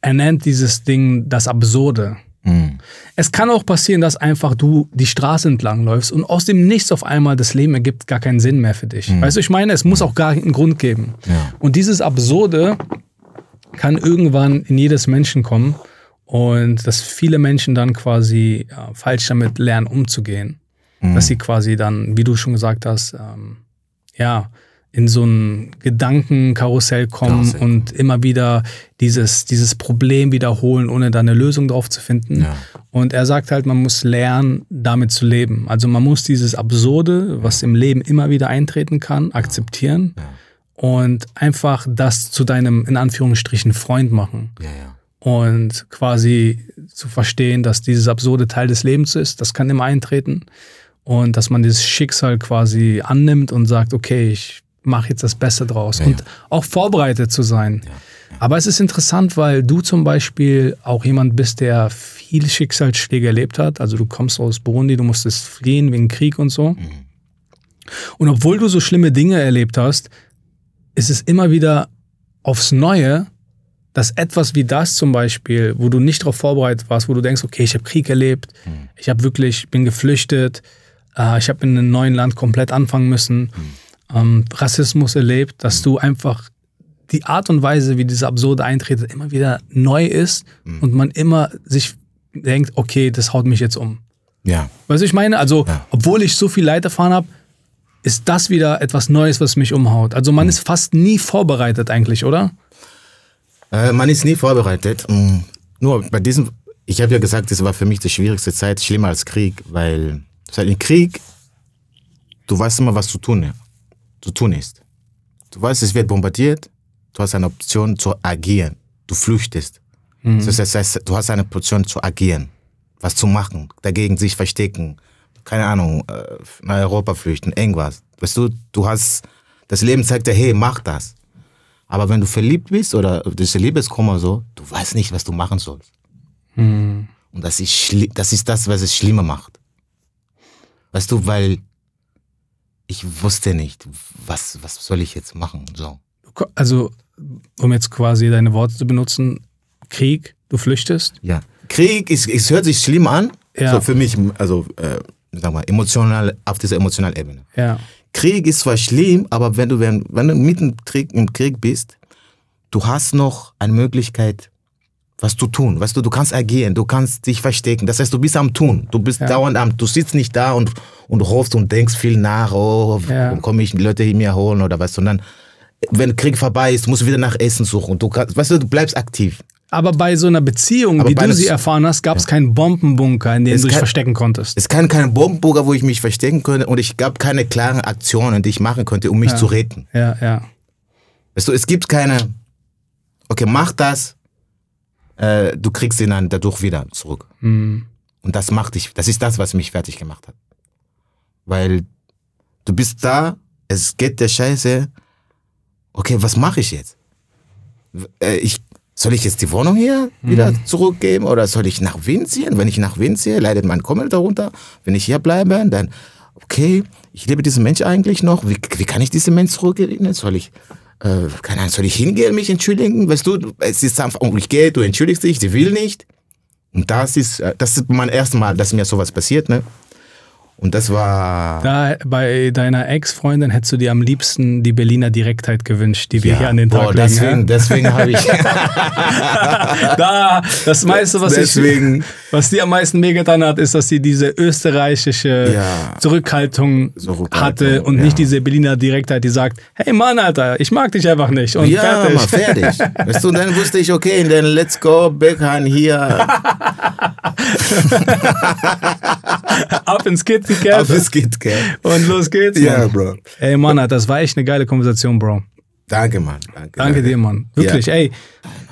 er nennt dieses Ding das Absurde. Mhm. Es kann auch passieren, dass einfach du die Straße entlang läufst und aus dem Nichts auf einmal das Leben ergibt gar keinen Sinn mehr für dich. Weißt du, ich meine, es muss auch gar einen Grund geben. Ja. Und dieses Absurde kann irgendwann in jedes Menschen kommen und dass viele Menschen dann quasi ja, falsch damit lernen, umzugehen. Dass sie quasi dann, wie du schon gesagt hast, ähm, ja, in so ein Gedankenkarussell kommen Karussell. und immer wieder dieses, dieses Problem wiederholen, ohne da eine Lösung drauf zu finden. Ja. Und er sagt halt, man muss lernen, damit zu leben. Also man muss dieses Absurde, was im Leben immer wieder eintreten kann, akzeptieren und einfach das zu deinem, in Anführungsstrichen, Freund machen. Ja, ja. Und quasi zu verstehen, dass dieses absurde Teil des Lebens ist, das kann immer eintreten. Und dass man dieses Schicksal quasi annimmt und sagt, okay, ich mache jetzt das Beste draus. und auch vorbereitet zu sein. Aber es ist interessant, weil du zum Beispiel auch jemand bist, der viel Schicksalsschläge erlebt hat. Also du kommst aus Burundi, du musstest fliehen wegen Krieg und so. Und obwohl du so schlimme Dinge erlebt hast, ist es immer wieder aufs Neue, dass etwas wie das zum Beispiel, wo du nicht darauf vorbereitet warst, wo du denkst, okay, ich habe Krieg erlebt, ich habe wirklich, bin geflüchtet, äh, ich habe in einem neuen Land komplett anfangen müssen, ähm, Rassismus erlebt, dass du einfach die Art und Weise, wie diese absurde Eintretet immer wieder neu ist und man immer sich denkt, okay, das haut mich jetzt um. Ja. Weißt du, ich meine, also, Ja. obwohl ich so viel Leid erfahren habe, ist das wieder etwas Neues, was mich umhaut. Also man ist fast nie vorbereitet eigentlich, oder? Äh, man ist nie vorbereitet. Mm, Nur bei diesem, ich habe ja gesagt, das war für mich die schwierigste Zeit, schlimmer als Krieg, weil seit im Krieg, du weißt immer, was zu tun, zu tun ist. Du weißt, es wird bombardiert, du hast eine Option zu agieren, du flüchtest. Das heißt, du hast eine Option zu agieren, was zu machen, dagegen sich verstecken, keine Ahnung, äh, nach Europa flüchten, irgendwas. Weißt du, du hast, das Leben zeigt dir, hey, mach das. Aber wenn du verliebt bist oder diese Liebeskummer so, du weißt nicht, was du machen sollst. Und das ist, das ist das, was es schlimmer macht. Weißt du, weil ich wusste nicht, was, was soll ich jetzt machen. So. Also, um jetzt quasi deine Worte zu benutzen, Krieg, du flüchtest. Ja. Krieg, ist, es hört sich schlimm an, Ja. so für mich, also äh, sag mal, emotional, auf dieser emotionalen Ebene. Ja. Krieg ist zwar schlimm, aber wenn du, wenn, wenn du mitten im Krieg, im Krieg bist, du hast noch eine Möglichkeit, was zu tun. Weißt du, du kannst agieren, du kannst dich verstecken. Das heißt, du bist am Tun. Du bist Ja. dauernd am, du sitzt nicht da und, und hoffst und denkst viel nach, oh, Ja. komme ich Leute hier mir holen oder was, sondern wenn Krieg vorbei ist, musst du wieder nach Essen suchen. Du kannst, weißt du, du bleibst aktiv. Aber bei so einer Beziehung, Aber wie du sie erfahren hast, gab es keinen Bombenbunker, in dem Es du dich verstecken konntest. Es kann kein Bombenburger, wo ich mich verstecken könnte und ich gab keine klaren Aktionen, die ich machen könnte, um mich Ja. zu retten. Ja, ja. Weißt du, es gibt keine, okay, mach das, äh, du kriegst ihn dann dadurch wieder zurück. Hm. Und das macht dich, das ist das, was mich fertig gemacht hat. Weil du bist da, es geht der Scheiße, okay, was mache ich jetzt? Äh, ich, soll ich jetzt die Wohnung hier wieder zurückgeben oder soll ich nach Wien ziehen? Wenn ich nach Wien ziehe, leidet mein Kummel darunter. Wenn ich hier bleibe, dann, okay, ich liebe diesen Mensch eigentlich noch. Wie, wie kann ich diesen Mensch zurückgewinnen? Soll ich, äh, keine Ahnung, soll ich hingehen, mich entschuldigen? Weißt du, es ist einfach, oh, ich gehe, du entschuldigst dich, sie will nicht. Und das ist, äh, das ist mein erstes Mal, dass mir sowas passiert, ne? Und das war. Da bei deiner Ex-Freundin hättest du dir am liebsten die Berliner Direktheit gewünscht, die wir hier an den Tag boah, legen. deswegen, ja? deswegen habe ich. da, das meiste, was, Deswegen- ich, was die am meisten wehgetan hat, ist, dass sie diese österreichische Ja. Zurückhaltung, Zurückhaltung, hatte und ja. nicht diese Berliner Direktheit, die sagt, hey Mann, Alter, ich mag dich einfach nicht. Und ja, fertig. mal fertig. weißt du, und dann wusste ich, okay, dann let's go, Beckhahn hier. Ab ins KitKat Auf es geht, gell? und los geht's. Ja, Mann. Bro. Ey Mann, das war echt eine geile Konversation, Bro. Danke, Mann. Danke, Danke dir, Mann. Wirklich, ey.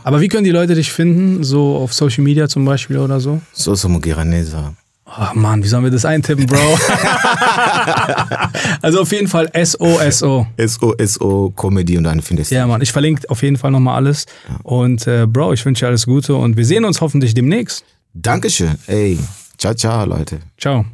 Aber wie können die Leute dich finden? So auf Social Media zum Beispiel oder so? So, so Mugiranesa. Ach Mann, wie sollen wir das eintippen, Bro? also auf jeden Fall SOSO. SO, Comedy und dann findest du. Ja, Mann, ich verlinke auf jeden Fall nochmal alles. Und äh, Bro, ich wünsche dir alles Gute und wir sehen uns hoffentlich demnächst. Dankeschön. Ey, ciao, ciao, Leute. Ciao.